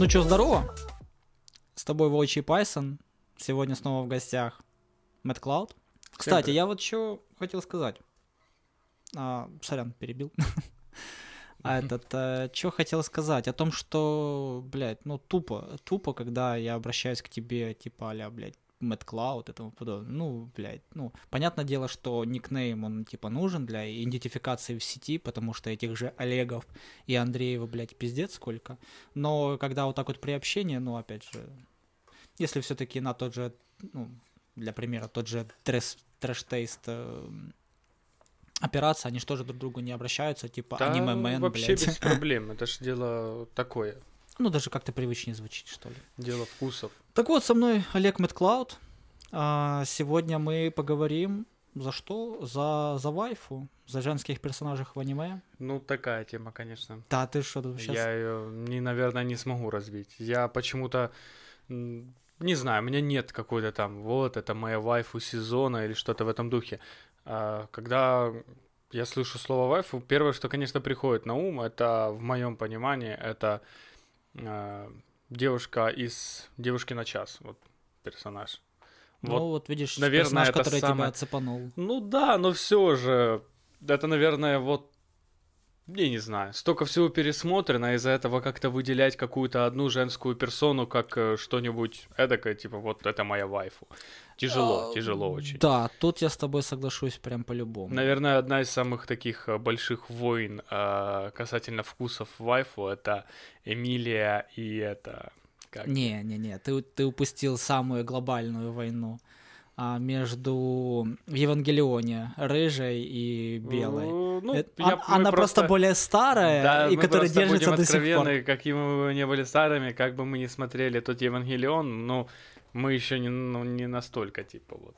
Ну что, здорово? С тобой Волчий Пайсон. Сегодня снова в гостях Мэтт Клауд. Кстати, привет. я вот что хотел сказать. А, сорян, перебил. А этот, что хотел сказать? О том, что, блядь, ну тупо, тупо, когда я обращаюсь к тебе, типа, а блядь, Клауд и тому подобное. Ну, блядь, ну, понятное дело, что никнейм, он, типа, нужен для идентификации в сети, потому что этих же Олегов и Андреева, блядь, пиздец сколько. Но когда вот так вот при общении, ну, опять же, если все-таки на тот же, ну, для примера, тот же трэш, трэш-тейст э, опираться, они что же друг к другу не обращаются, типа Да, аниме-мен, вообще блядь. без проблем. Это ж дело такое. Ну, даже как-то привычнее звучит, что ли. Дело вкусов. Так вот, со мной Олег Мэтклауд. А, Сегодня мы поговорим за что? За, за вайфу, за женских персонажей в аниме. Ну, такая тема, конечно. Да, ты что тут сейчас? Я ее, не, наверное, не смогу развить. Я почему-то, не знаю, у меня нет какой-то там, вот, это моя вайфу сезона или что-то в этом духе. А, когда я слышу слово вайфу, первое, что, конечно, приходит на ум, это, в моем понимании, это девушка из «Девушки на час», вот персонаж. Ну, Вот вот, видишь, наверное, персонаж, это который самое- тебя цепанул. Ну да, но все же, это, наверное, вот, я не знаю, столько всего пересмотрено, из-за этого как-то выделять какую-то одну женскую персону как э, что-нибудь эдакое, типа, вот это моя вайфу. Тяжело, А, тяжело очень. Да, тут я с тобой соглашусь прям по-любому. Наверное, одна из самых таких э, больших войн э, касательно вкусов вайфу это Эмилия и это... Как? Не, не, не, ты, ты упустил самую глобальную войну а, между в Евангелионе рыжей и белой. Ну, Это- я- он- мы она просто более старая, Да, и которая просто держится будем до сих пор. какими мы не были старыми, как бы мы не смотрели тот Евангелион, но мы еще не, ну, не настолько, типа, вот.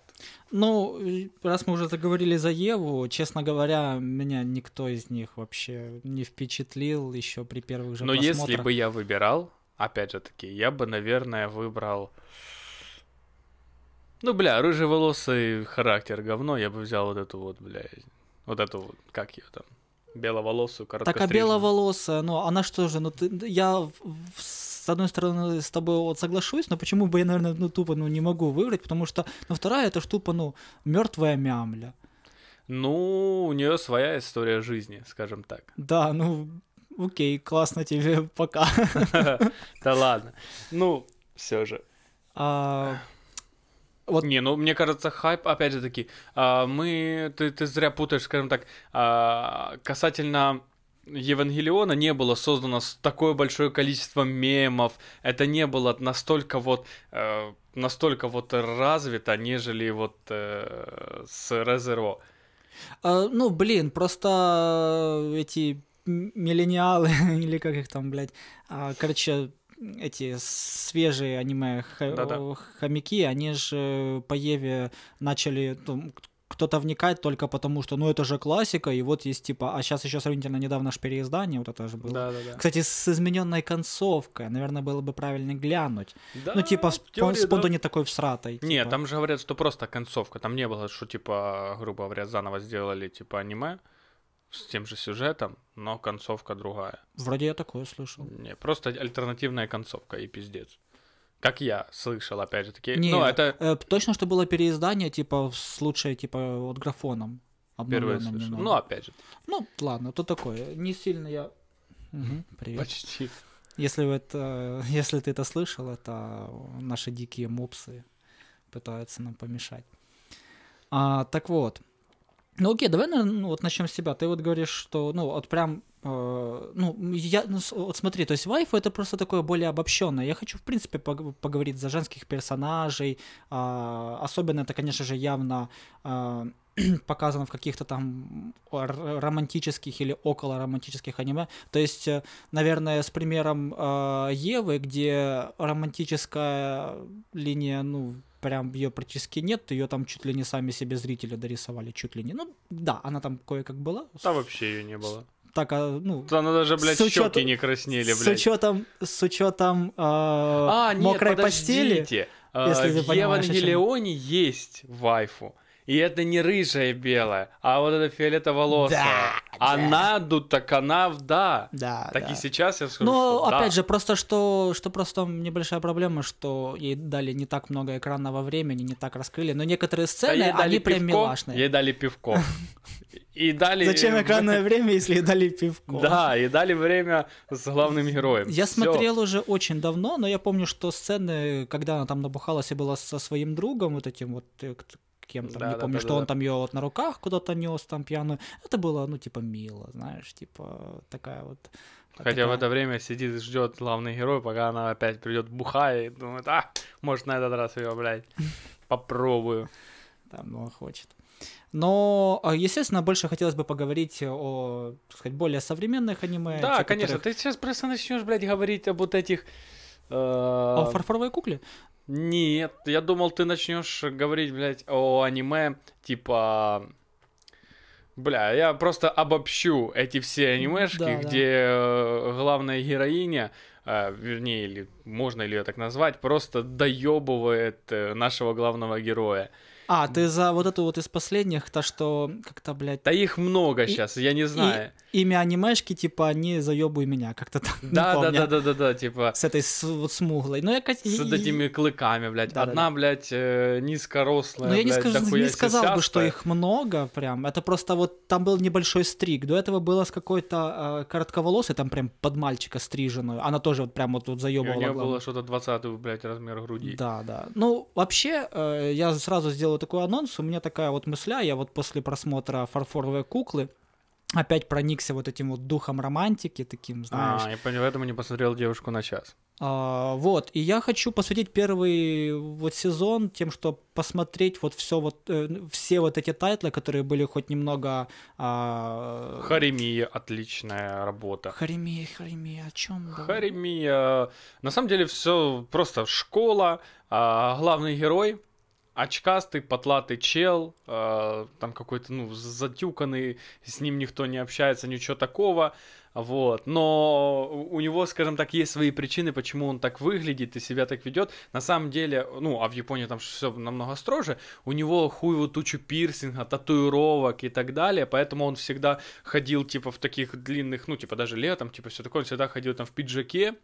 Ну, раз мы уже заговорили за Еву, честно говоря, меня никто из них вообще не впечатлил еще при первых же Но если просмотрах. бы я выбирал, опять же таки, я бы, наверное, выбрал... Ну, бля, рыжеволосый характер говно, я бы взял вот эту вот, бля, вот эту вот, как ее там, беловолосую, Так а беловолосая, ну она что же, ну ты, я с одной стороны с тобой вот соглашусь, но почему бы я, наверное, ну тупо ну, не могу выбрать, потому что, ну вторая это ж тупо, ну, мертвая мямля. Ну, у нее своя история жизни, скажем так. Да, ну, окей, классно тебе, пока. Да ладно. Ну, все же. А, Вот. Не, ну мне кажется, хайп, опять же таки, а, мы, ты, ты зря путаешь, скажем так, а, касательно Евангелиона не было создано такое большое количество мемов, это не было настолько вот, э, настолько вот развито, нежели вот э, с Резеро. а, ну, блин, просто эти миллениалы, или как их там, блядь, а, короче, эти свежие аниме о, хомяки, они же по Еве начали, ну, кто-то вникать только потому, что, ну, это же классика, и вот есть, типа, а сейчас еще сравнительно недавно ж переиздание вот это же было. Да-да-да. Кстати, с измененной концовкой, наверное, было бы правильно глянуть. Да, ну, типа, теории, да. не такой всратой. Типа. там же говорят, что просто концовка. Там не было, что типа, грубо говоря, заново сделали типа аниме с тем же сюжетом, но концовка другая. Вроде я такое слышал. Не, просто альтернативная концовка и пиздец. Как я слышал, опять же таки. Не, ну, это э, точно, что было переиздание, типа, с лучшей, типа, вот графоном. первое слышал. немного. Ну, опять же, Ну, ладно, то такое. Не сильно я... Мгм, привет. почти. Если, это, если ты это слышал, это наши дикие мопсы пытаются нам помешать. А, так вот. Ну окей, давай ну, вот начнем с себя. Ты вот говоришь, что, ну, вот прям, э, ну, я, ну, вот смотри, то есть вайфу это просто такое более обобщенное. Я хочу, в принципе, пог- поговорить за женских персонажей. а, особенно это, конечно же, явно а, показано в каких-то там романтических или около романтических аниме. То есть, э, наверное, с примером э, Евы, где романтическая линия, ну, прям ее практически нет, ее там чуть ли не сами себе зрители дорисовали, чуть ли не. Ну, да, она там кое-как была. Да вообще ее не было. Так, а, ну, Да она даже, блядь, С учётом- щеки не краснели, с блядь. учетом, с учетом э, А, нет, мокрой постели. подождите. А, если ты в. Евангелионе есть вайфу. И это не рыжая и белая, а вот эта фиолетово-волосая. Да, она, ну так она, да. Да, Так да. и сейчас я скажу, Ну, что да. опять же, просто что, что просто небольшая проблема, что ей дали не так много экранного времени, не так раскрыли, но некоторые Да сцены, дали они прям пивко, милашные. Ей дали пивко. И дали... Зачем экранное время, если ей дали пивко? Да, и дали время с главным героем. Я Всё. смотрел уже очень давно, но я помню, что сцены, когда она там набухалась и была со своим другом, вот этим вот э, кем-то, Да, не да, помню, да, что да, он да. там ее вот на руках куда-то нес, там пьяную. Это было, ну, типа, мило, знаешь, типа, такая вот... Хотя такая- в это время сидит и ждет главный герой, пока она опять придет бухая и думает, а, может на этот раз ее, блядь, попробую. Там, ну, хочет. Но, а, естественно, больше хотелось бы поговорить о, так сказать, более современных аниме. Да, те, конечно, которых- ты сейчас просто начнешь, блядь, говорить об вот этих... э, О фарфоровой кукле? Нет, я думал, ты начнешь говорить, блядь, о аниме, типа... Бля, я просто обобщу эти все анимешки, Да, да. где э, главная героиня, э, вернее, или можно ли ее так назвать, просто доебывает э, нашего главного героя. А, ты за вот эту вот из последних, то, что как-то, блядь, Да их много И- сейчас, я не знаю. имя анимешки, типа, не заебуй меня, как-то не Да, да, да, да, да, да, типа С этой с- вот смуглой. Но я, с и- этими клыками, блядь. Да-да-да. Одна, блядь, э, низкорослая, Но я не, скажу, не сказал бы, что их много прям. Это просто вот там был небольшой стриг. До этого было с какой-то э, коротковолосой, там прям под мальчика стриженную. Она тоже вот прям вот тут И у заебывала. нее было что-то 20 блядь, размер груди. Да, да. Ну, вообще, э, я сразу сделаю такой анонс. У меня такая вот мысля, я вот после просмотра «Фарфоровой куклы» опять проникся вот этим вот духом романтики, таким, знаешь. А, я понял, поэтому не посмотрел девушку на час. А, вот, и я хочу посвятить первый вот сезон тем, что посмотреть вот все вот, э, все вот эти тайтлы, которые были хоть немного... а, Харемия, отличная работа. Харемия, Харемия, о чем? Харемия, на самом деле все просто школа, а, главный герой, очкастый, потлатый чел, а, там какой-то, ну, затюканный, с ним никто не общается, ничего такого, вот, но у него, скажем так, есть свои причины, почему он так выглядит и себя так ведет. На самом деле, ну, а в Японии там все намного строже, у него хуевую тучу пирсинга, татуировок и так далее, поэтому он всегда ходил, типа, в таких длинных, ну, типа, даже летом, типа, все такое, он всегда ходил там в пиджаке,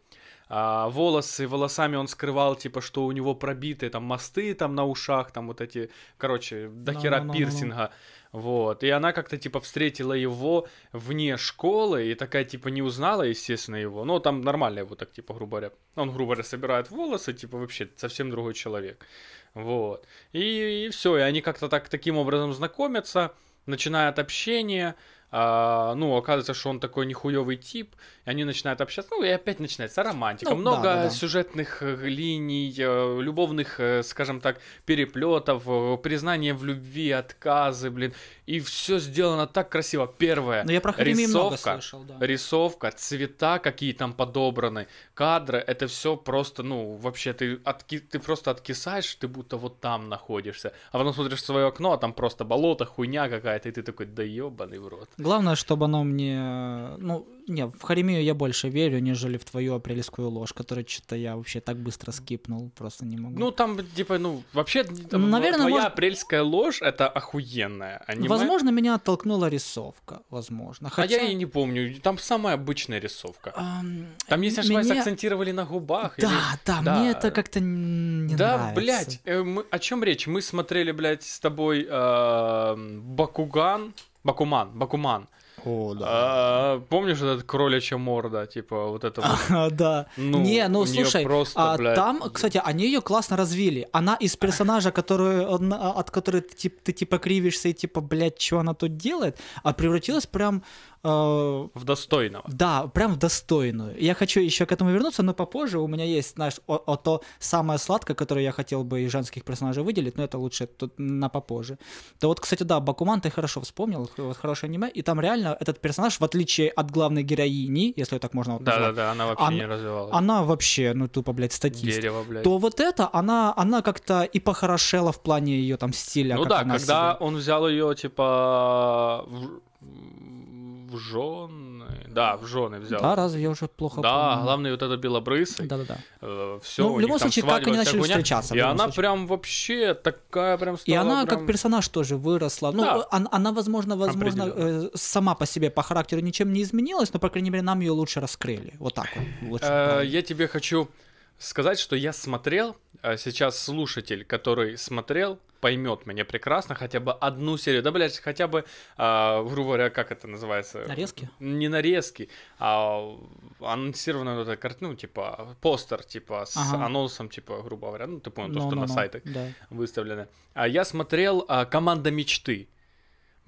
а, волосы, волосами он скрывал, типа, что у него пробиты там мосты там на ушах, там вот эти, короче, до хера Ну-ну-ну-ну-ну. пирсинга, вот, и она как-то, типа, встретила его вне школы и такая, типа, не узнала, естественно, его, но там нормально его так, типа, грубо говоря, он, грубо говоря, собирает волосы, типа, вообще совсем другой человек, вот, и, все, и они как-то так, таким образом знакомятся, начинают общение, а, ну, оказывается, что он такой нихуевый тип, и они начинают общаться, ну, и опять начинается романтика, Ну, много да, да, да. сюжетных э, линий, э, любовных, э, скажем так, переплетов, признания в любви, отказы, блин, и все сделано так красиво. Первое, Но я про рисовка, слышал, да. рисовка, цвета, какие там подобраны, кадры, это все просто, ну, вообще, ты, отки- ты просто откисаешь, ты будто вот там находишься, а потом смотришь в свое окно, а там просто болото, хуйня какая-то, и ты такой, да ебаный в рот. Главное, чтобы оно мне... Ну, не, в Харемию я больше верю, нежели в твою апрельскую ложь, которую что-то я вообще так быстро скипнул, просто не могу. Ну, там, типа, ну, вообще, там, Наверное, твоя может- апрельская ложь, это охуенная аниме. Возможно, меня оттолкнула рисовка, возможно. А Хотя... я и не помню, там самая обычная рисовка. ам, Там, если ошибаюсь, мне- акцентировали на губах. Да, или- да, Да. мне это как-то не да, нравится. блядь, э, мы- о чем речь? Мы смотрели, блядь, с тобой э, Бакуган, Бакуман, Бакуман. О, А, помнишь этот кроличья морда, типа вот это вот? А, да. Ну, не, ну слушай, просто, а, блядь, там, кстати, они ее классно развили. Она из персонажа, который, а, от которой ты, ты типа кривишься и типа, блядь, что она тут делает, а превратилась прям в достойного. Да, прям в достойную. Я хочу еще к этому вернуться, но попозже у меня есть, знаешь, о, о то самое сладкое, которое я хотел бы из женских персонажей выделить, но это лучше тут на попозже. То вот, кстати, да, Бакуман ты хорошо вспомнил, вот хорошее аниме, и там реально этот персонаж, в отличие от главной героини, если ее так можно вот назвать, Да-да-да, она вообще Она- не развивалась. она вообще, ну, тупо, блядь, статист. Дерево, блядь. То вот это, она, она как-то и похорошела в плане ее там стиля. ну да, когда себя- он взял ее, типа, в, в жены, Да, в жены взял. Да, разве я уже плохо Да, помню? главный вот это белобрысый. Да-да-да. все, Ну, в любом случае, как они начали встречаться, в И она случае. прям вообще такая прям И стала она прям- как персонаж тоже выросла. Ну, Да. он- она, возможно, возможно, э, сама по себе по характеру ничем не изменилась, но, по крайней мере, нам ее лучше раскрыли. Вот так вот. лучше Э. Я тебе хочу сказать, что я смотрел, а сейчас слушатель, который смотрел, поймет меня прекрасно, хотя бы одну серию, да, блядь, хотя бы, а, грубо говоря, как это называется? Нарезки? Не нарезки, а анонсированная вот эта картина, ну, типа, постер, типа, с Ага. анонсом, типа, грубо говоря, ну, ты понял, то, Ну, что ну, на ну, сайтах Да. выставлены. А я смотрел а, «Команда мечты».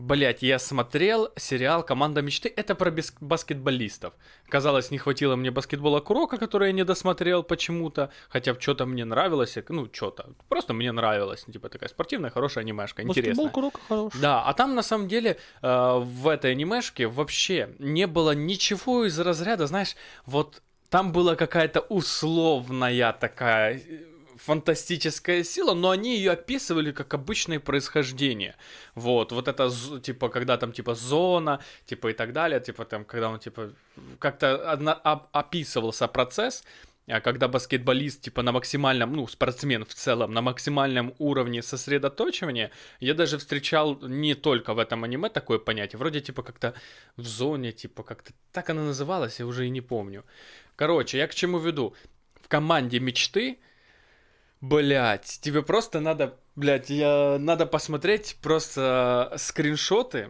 Блять, я смотрел сериал «Команда мечты». Это про бес- баскетболистов. Казалось, не хватило мне баскетбола Курока, который я не досмотрел почему-то. Хотя что-то мне нравилось. Ну, что-то. Просто мне нравилось. Типа такая спортивная, хорошая анимешка, интересная. Баскетбол курок хороший. Да, а там на самом деле э, в этой анимешке вообще не было ничего из разряда, знаешь, вот там была какая-то условная такая э, фантастическая сила, но они ее описывали как обычное происхождение. Вот, вот это, типа, когда там, типа, зона, типа, и так далее, типа, там, когда он, типа, как-то одна- оп- описывался процесс, а когда баскетболист, типа, на максимальном, ну, спортсмен в целом, на максимальном уровне сосредоточивания, я даже встречал не только в этом аниме такое понятие, вроде, типа, как-то в зоне, типа, как-то так оно называлось, я уже и не помню. Короче, я к чему веду? В команде мечты, блять, тебе просто надо, блять, я, надо посмотреть просто скриншоты,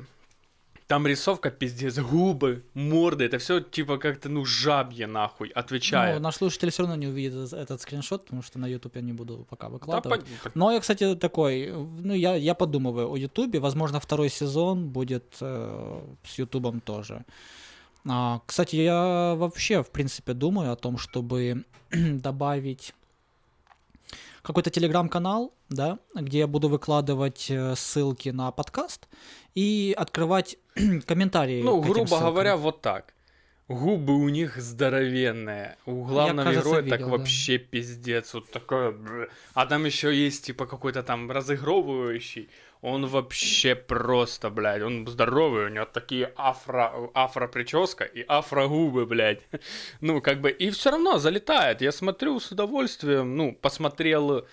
там рисовка пиздец, губы, морды, это все типа как-то, ну, жабье нахуй, отвечаю. Ну, наш слушатель все равно не увидит эт- этот скриншот, потому что на YouTube я не буду пока Да, выкладывать. пон- Но я, кстати, такой, ну, я, я подумываю о Ютубе, возможно, второй сезон будет э, с Ютубом тоже. А, кстати, я вообще, в принципе, думаю о том, чтобы добавить какой-то телеграм-канал, да, где я буду выкладывать э, ссылки на подкаст и открывать комментарии. Ну, грубо говоря, вот так. Губы у них здоровенные. У главного кажется, героя так видел, да. вообще пиздец. Вот такое. А там еще есть, типа, какой-то там разыгрывающий. Он вообще просто, блядь, он здоровый, у него такие афро, афро прическа и афро губы, блядь. Ну, как бы, и все равно залетает. Я смотрю с удовольствием, ну, посмотрел,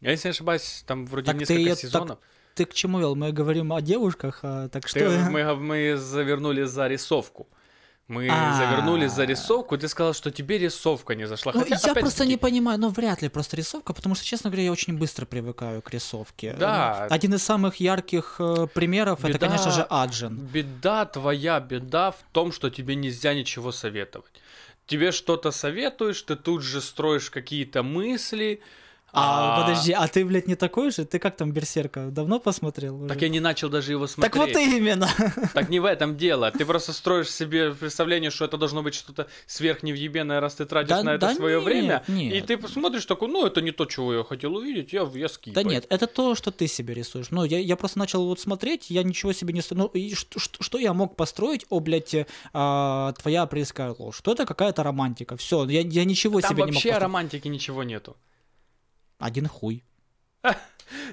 я если не ошибаюсь, там вроде Так ты несколько так сезонов. Ты к чему вел? Мы говорим о девушках, а, так что... Ты- мы, гов- мы завернули за рисовку. Мы А. завернули за рисовку, ты сказал, что тебе рисовка не зашла. Ну, Хотя, я просто не понимаю, ну, вряд ли просто рисовка, потому что, честно говоря, я очень быстро привыкаю к рисовке. Да. Ну, Один из самых ярких э, примеров это, Беда- конечно же, Аджин. Беда твоя, беда в том, что тебе нельзя ничего советовать. Тебе что-то советуешь, ты тут же строишь какие-то мысли. А, подожди, а ты, блядь, не такой же? Ты как там Берсерка? Давно посмотрел? уже? Так я не начал даже его смотреть. Так вот именно. Так не в этом дело. Ты просто строишь себе представление, что это должно быть что-то сверхневъебенное, раз ты тратишь Да- на это да свое нет, время. И нет. ты посмотришь такой, ну, это не то, чего я хотел увидеть, я, я Да скипаю. нет, это то, что ты себе рисуешь. Ну, я, я просто начал вот смотреть, я ничего себе не... Ну, и что, что, я мог построить? О, блядь, э, а, твоя апрельская ложь. Что это какая-то романтика. Все, я, я ничего Там себе не мог вообще построить. романтики ничего нету. Один хуй.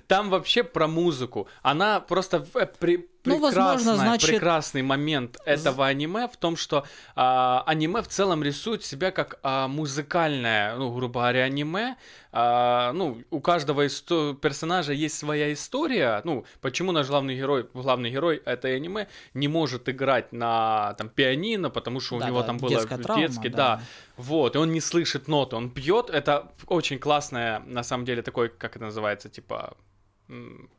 Там вообще про музыку. Она просто э, при- Ну, возможно, значит- прекрасный момент этого аниме в том, что а, аниме в целом рисует себя как а, музыкальное, ну, грубо говоря, аниме. А, ну, у каждого исто- персонажа есть своя история. Ну, почему наш главный герой, главный герой этой аниме не может играть на там пианино, потому что у Да, него да, там было детская травма, детский, да. да. Вот, и он не слышит ноты, он пьет. Это очень классное, на самом деле, такой, как это называется, типа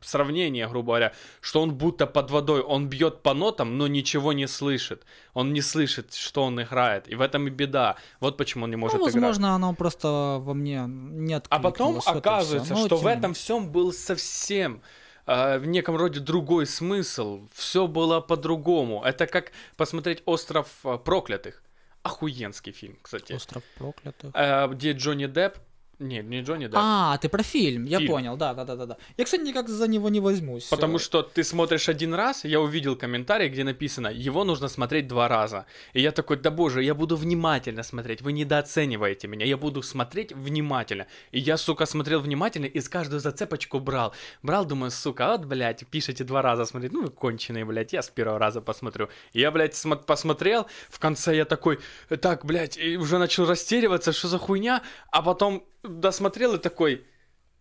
сравнение, грубо говоря, что он будто под водой, он бьет по нотам, но ничего не слышит. Он не слышит, что он играет. И в этом и беда. Вот почему он не может ну, играть. возможно, оно просто во мне не А потом оказывается, Ну, что в этом всем был совсем э, в неком роде другой смысл. Все было по-другому. Это как посмотреть Остров э, проклятых. Охуенский фильм, кстати. Остров проклятых. Э, где Джонни Депп Не, не Джонни Депп. А, ты про фильм, я Фильм. понял, да, да, да, да, да. Я, кстати, никак за него не возьмусь. Потому что ты смотришь один раз, я увидел комментарий, где написано, его нужно смотреть два раза. И я такой, да боже, я буду внимательно смотреть, вы недооцениваете меня, я буду смотреть внимательно. И я, сука, смотрел внимательно и с каждую зацепочку брал. Брал, думаю, сука, вот, блядь, пишите два раза смотреть, ну вы конченые, блядь, я с первого раза посмотрю. И я, блядь, смо- посмотрел, в конце я такой, так, блядь, и уже начал растериваться, что за хуйня, а потом досмотрел и такой,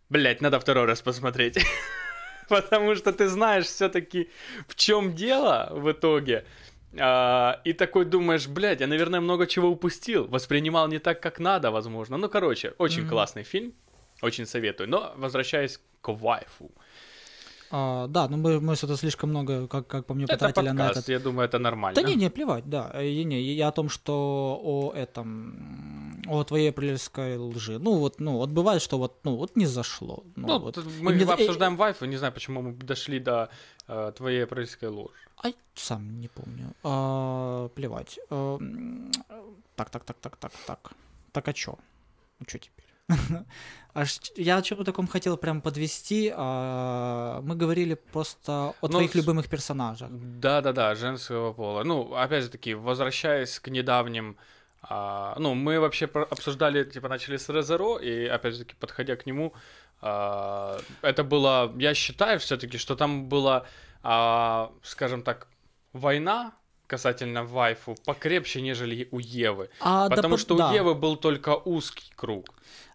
блядь, надо второй раз посмотреть. Потому что ты знаешь все-таки, в чем дело в итоге. А, и такой думаешь, блядь, я, наверное, много чего упустил. Воспринимал не так, как надо, возможно. Ну, короче, очень классный фильм. Очень советую. Но возвращаясь к вайфу. А, да, ну мы, мы что-то слишком много, как, как по мне, Это потратили на подкаст, этот. я думаю, это нормально. Да не, не, плевать, да. Э, и не, я о том, что о этом, о твоей апрельской лжи. Ну вот, ну вот бывает, что вот, ну вот не зашло. Ну, Ну, вот. И мы мне- обсуждаем вайфу, не знаю, почему мы дошли до э, твоей апрельской ложи. А сам не помню. А, плевать. А, так, так, так, так, так, так. Так а чё? Ну чё теперь? Аж я о чем таком хотел прям подвести. а, мы говорили просто о Ну, твоих любимых персонажах. Да-да-да, женского пола. Ну, опять же таки, возвращаясь к недавним... а, ну, мы вообще обсуждали, типа, начали с Резеро, и, опять же таки, подходя к нему, а, это было... Я считаю все таки что там была, а, скажем так, война касательно вайфу покрепче, нежели у Евы. А, да Потому по- что да. у Евы был только узкий круг.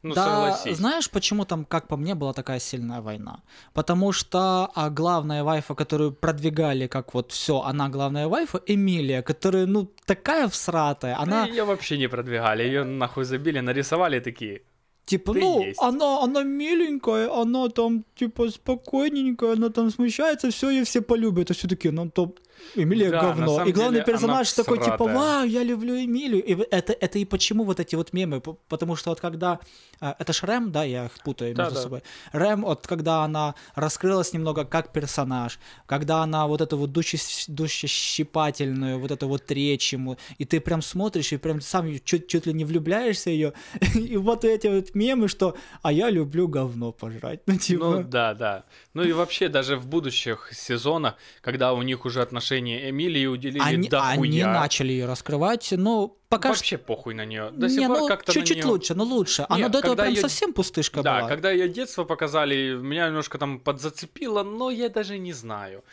Ну, да, согласись. знаешь, почему там, как по мне, была такая сильная война? Потому что а главная вайфа, которую продвигали, как вот все, она главная вайфа, Эмилия, которая, ну, такая всратая, она, Ее вообще не продвигали, ее нахуй забили, нарисовали такие. типа, ты ну, есть. она, она миленькая, она там, типа, спокойненькая, она там смущается, все, ее все полюбят, а все таки ну, то Эмилия Да, говно. И главный деле, персонаж она такой, типа, всратая. вау, я люблю Эмилию. И это, это и почему вот эти вот мемы, потому что вот когда, а, это ж Рэм, да, я их путаю между Да-да. собой. Рэм, вот когда она раскрылась немного как персонаж, когда она вот эту вот душещипательную, вот эту вот речь ему, и ты прям смотришь и прям сам чуть, чуть ли не влюбляешься ее, и вот эти вот мемы, что «а я люблю говно пожрать», ну типа... Ну да, да. Ну и вообще даже в будущих сезонах, когда у них уже отношения Эмилии уделили они, они дохуя, начали ее раскрывать, но пока вообще похуй на нее. До сих не, пор ну, как-то чуть-чуть неё- лучше, но лучше. Она до этого прям её- совсем пустышка Да, была. когда ее детство показали, меня немножко там подзацепило, но я даже не знаю.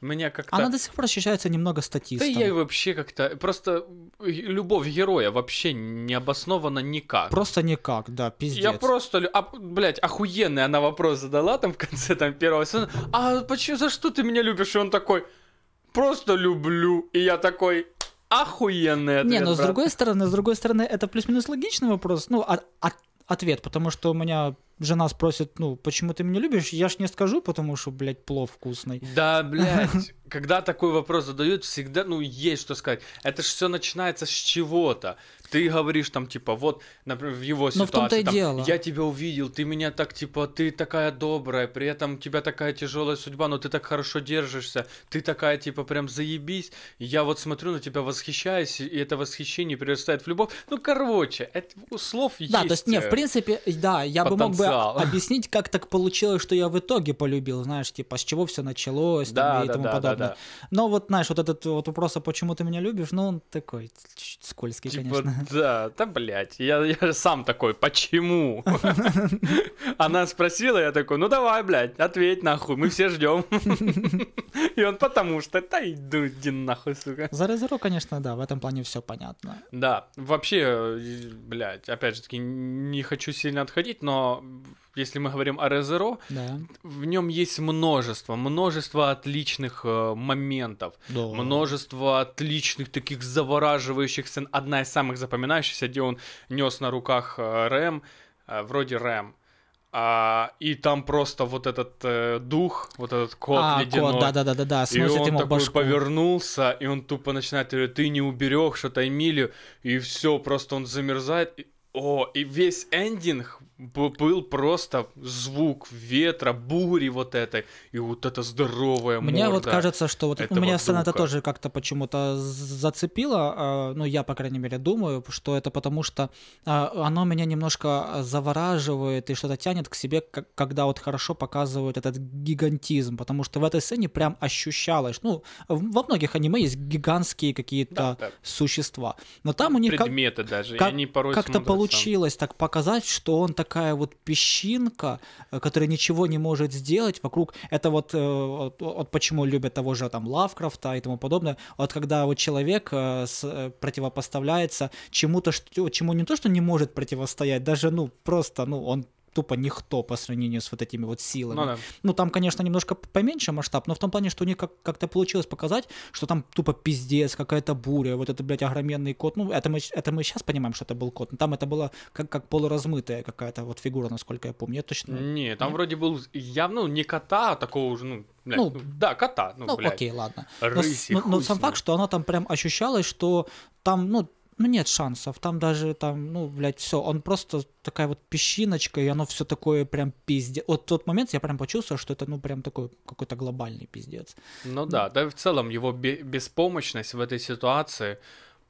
Меня как-то... Она до сих пор ощущается немного Да статистом. я вообще как-то... Просто любовь героя вообще не обоснована никак. Просто никак, да, пиздец. Я просто, а, блядь, охуенный она вопрос задала там в конце там первого сезона. А почему, за что ты меня любишь? И он такой, просто люблю. И я такой, охуенный ответ, Не, но с брат. другой стороны, с другой стороны, это плюс-минус логичный вопрос. Ну, а- а- ответ, потому что у меня жена спросит, ну, почему ты меня любишь? Я ж не скажу, потому что, блядь, плов вкусный. Да, блядь, когда такой вопрос задают, всегда, ну, есть что сказать. Это ж все начинается с чего-то. Ты говоришь там, типа, вот, например, в его Но в том-то ситуации, и там, дело. я тебя увидел, ты меня так, типа, ты такая добрая, при этом у тебя такая тяжелая судьба, но ты так хорошо держишься, ты такая, типа, прям заебись. Я вот смотрю на тебя, восхищаюсь, и это восхищение перерастает в любовь. Ну, короче, это у слов есть. Да, то есть, не, в э, принципе, да, я бы мог бы потенциал. объяснить, как так получилось, что я в итоге полюбил, знаешь, типа, с чего все началось там, Да, и да, тому да, да, подобное. да. Но вот, знаешь, вот этот вот вопрос, а почему ты меня любишь, ну, он такой скользкий, Типа, конечно. да, да, блядь, я, я сам такой, почему? Она спросила, я такой, ну давай, блядь, ответь нахуй, мы все ждем. И он, потому что, да иду, иди нахуй, сука. За Резеро, конечно, да, в этом плане все понятно. Да, вообще, блядь, опять же таки, не хочу сильно отходить, но если мы говорим о Резеро, Да. в нем есть множество, множество отличных э, моментов. да. Множество отличных таких завораживающих сцен. Одна из самых запоминающихся, где он нес на руках э, Рэм, э, вроде Рэм. А, и там просто вот этот э, дух, вот этот кот а, ледяной. кот, да-да-да-да, И сносит он ему такой башку. повернулся, и он тупо начинает говорить, ты не уберег что-то Эмилию, и все, просто он замерзает. И- О, и весь эндинг был просто звук ветра, бури вот этой, и вот это здоровая Мне морда вот кажется, что вот этого меня сцена это тоже как-то почему-то зацепила, а, ну, я, по крайней мере, думаю, что это потому что а, оно меня немножко завораживает и что-то тянет к себе, как- когда вот хорошо показывают этот гигантизм, потому что в этой сцене прям ощущалось, ну, во многих аниме есть гигантские какие-то Да, да. существа, но там у них как- предметы даже, как- они порой как-то получилось так показать, что он такая вот песчинка, э, которая ничего не может сделать вокруг. Это вот, э, вот, вот почему любят того же там Лавкрафта и тому подобное. Вот когда вот человек э, противопоставляется чему-то, что, чему не то, что не может противостоять, даже, ну, просто, ну, он тупо никто по сравнению с вот этими вот силами. Ну да. Ну, там, конечно, немножко поменьше масштаб, но в том плане, что у них как- как-то получилось показать, что там тупо пиздец, какая-то буря, вот это, блядь, огроменный кот. Ну, это мы, это мы сейчас понимаем, что это был кот, но там это было как, как полуразмытая какая-то вот фигура, насколько я помню. Я точно... Не, там Нет? вроде был явно ну, не кота, а такого уже, ну, блядь, Ну, ну, да, кота, ну, Ну, блядь. окей, ладно. Но, с- Рысь, и но- но хуй сам факт, что оно там прям ощущалось, что там, ну, ну, нет шансов. Там даже там, ну, блядь, все. Он просто такая вот песчиночка, и оно все такое прям пиздец. Вот тот момент я прям почувствовал, что это, ну, прям такой какой-то глобальный пиздец. Ну да, да в целом его бе- беспомощность в этой ситуации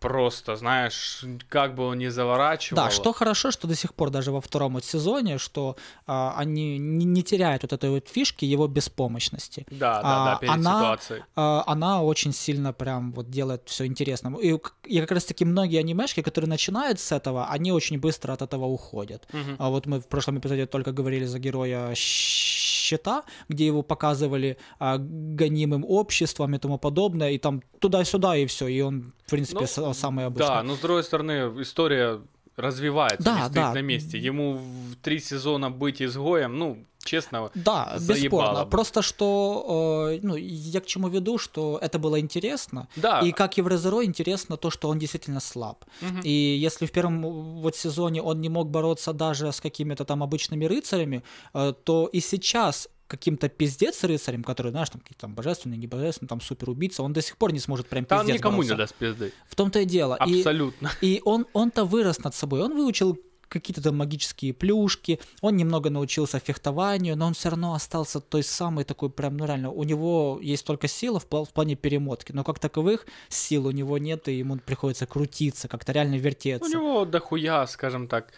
просто, знаешь, как бы он ни заворачивал. Да, что хорошо, что до сих пор даже во втором вот сезоне, что а, они не, не теряют вот этой вот фишки его беспомощности. Да, да, а, да, перед она- ситуацией. А, она очень сильно прям вот делает все интересным. И, и как раз таки многие анимешки, которые начинают с этого, они очень быстро от этого уходят. Мгм. А вот мы в прошлом эпизоде только говорили за героя Щита, где его показывали а, гонимым обществом и тому подобное, и там туда-сюда и все, и он, в принципе, Ну, самый обычный. Да, но с другой стороны, история развивается, Да, не стоит да. на месте. Ему в три сезона быть изгоем, ну, честно, Да, заебало бесспорно. бы. Просто что, э, ну, я к чему веду, что это было интересно, да. и как и в Резеро интересно то, что он действительно слаб. Мгм. И если в первом вот сезоне он не мог бороться даже с какими-то там обычными рыцарями, э, то и сейчас каким-то пиздец рыцарем, который, знаешь, там какие-то там божественные, не божественные, там супер убийца, он до сих пор не сможет прям Там пиздец никому бороться. не даст пизды. В том-то и дело. И, Абсолютно. и он, он-то вырос над собой, он выучил какие-то там магические плюшки, он немного научился фехтованию, но он все равно остался той самой такой прям, ну реально, у него есть только сила в, в плане перемотки, но как таковых сил у него нет, и ему приходится крутиться, как-то реально вертеться. У него дохуя, скажем так,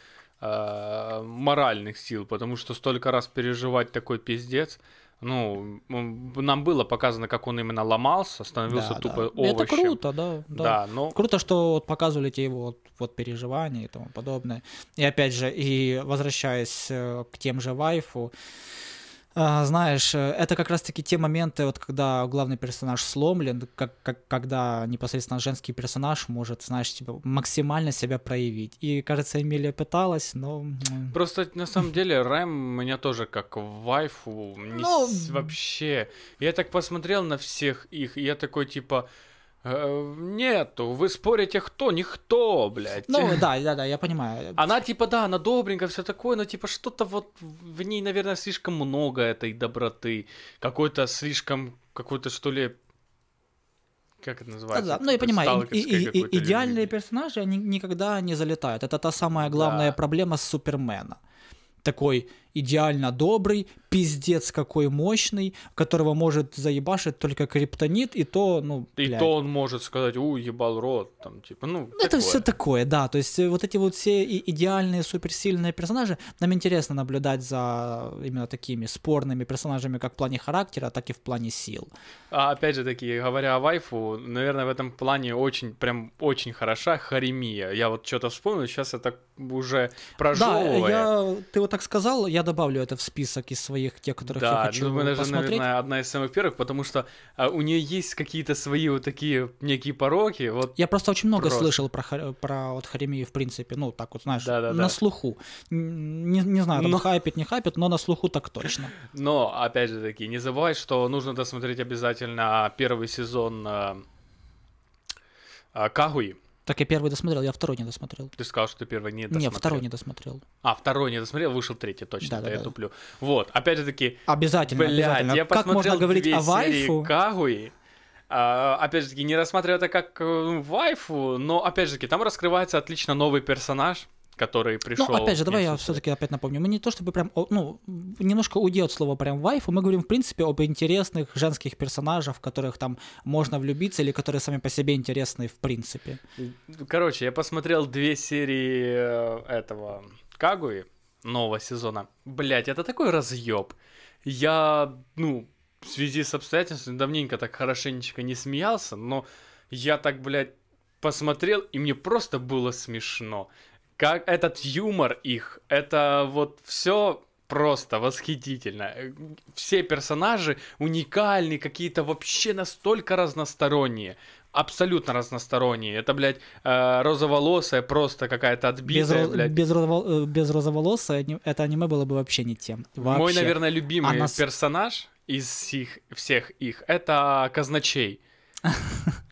э, моральных сил, потому что столько раз переживать такой пиздец. Ну, нам было показано, как он именно ломался, становился Да, тупо да. И Это овощем. круто, да, да. Да, но Круто, что вот показывали эти его вот, вот переживания и тому подобное. И опять же, и возвращаясь э, к тем же вайфу, а, знаешь, э, это как раз-таки те моменты, вот когда главный персонаж сломлен, как, как, когда непосредственно женский персонаж может, знаешь, типа, максимально себя проявить. И, кажется, Эмилия пыталась, но... Просто на самом деле Рэм меня тоже как вайфу не Ну, вообще. Я так посмотрел на всех их, и я такой типа «Э, нету, вы спорите кто, никто, блядь. Ну, да, да, да, я понимаю. Она типа, да, она добренькая, все такое, но типа что-то вот в ней, наверное, слишком много этой доброты. Какой-то слишком, какой-то что ли, как это Да, называется? да, ну я понимаю, и- и- и- идеальные любви. персонажи, они никогда не залетают. Это та самая главная Да. проблема Супермена. Такой идеально добрый, пиздец какой мощный, которого может заебашить только криптонит, и то, ну, И блядь. то он может сказать, у, ебал рот, там, типа, ну, Это такое. все такое, да. То есть э, вот эти вот все идеальные суперсильные персонажи, нам интересно наблюдать за именно такими спорными персонажами как в плане характера, так и в плане сил. А опять же таки, говоря о вайфу, наверное, в этом плане очень, прям очень хороша Харемия. Я вот что-то вспомнил, сейчас это уже Да, прожевывая. я, ты вот так сказал, я добавлю это в список из своих, тех, которых я Да, хочу ну, даже, посмотреть. наверное, одна из самых первых, потому что а, у нее есть какие-то свои вот такие некие пороки. Вот Я просто очень много Просто. слышал про, про вот Харемию, в принципе, ну, так вот, знаешь, Да-да-да. на слуху. Н- Не, не знаю, там Но- хайпит, не хайпит, но на слуху так точно. Но, опять же таки, не забывай, что нужно досмотреть обязательно первый сезон а, а, Кагуи. Так я первый досмотрел, я второй не досмотрел. Ты сказал, что ты первый не досмотрел. Не, второй не досмотрел. А, второй не досмотрел, вышел третий, точно, да, я Да-да-да. туплю. Вот, опять же таки, Обязательно, Блядь, обязательно. я как посмотрел можно говорить две о вайфу? Кагуи. А, опять же таки, не рассматривая это как э, вайфу, но опять же таки, там раскрывается отлично новый персонаж, который пришел. Ну, опять же, давай я все-таки опять напомню. Мы не то чтобы прям, ну, немножко уйди от слова прям вайфу, мы говорим, в принципе, об интересных женских персонажах, в которых там можно влюбиться или которые сами по себе интересны в принципе. Короче, я посмотрел две серии э, этого Кагуи нового сезона. Блять, это такой разъеб. Я, ну, в связи с обстоятельствами давненько так хорошенечко не смеялся, но я так, блядь, посмотрел, и мне просто было смешно. Как этот юмор их, это вот все просто восхитительно. Все персонажи уникальные, какие-то вообще настолько разносторонние. Абсолютно разносторонние. Это, блядь, э, розоволосая, просто какая-то отбитая, без, блядь. Без, розово- э, без розоволосая это аниме было бы вообще не тем. Вообще. Мой, наверное, любимый Она... персонаж из всех, всех их это Казначей.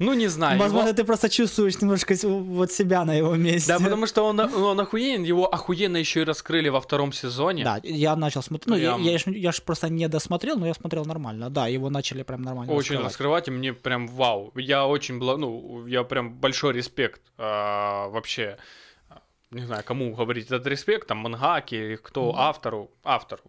Ну, не знаю. Возможно, его... ты просто чувствуешь немножко вот себя на его месте. Да, потому что он, он охуенен, его охуенно еще и раскрыли во втором сезоне. Да, я начал смотреть. Ну, прям... я, я, я же просто не досмотрел, но я смотрел нормально. Да, его начали прям нормально Очень раскрывать, раскрывать и мне прям вау. Я очень, ну, я прям большой респект а, вообще не знаю, кому говорить этот респект, там, мангаки, кто, mm-hmm. автору, автору.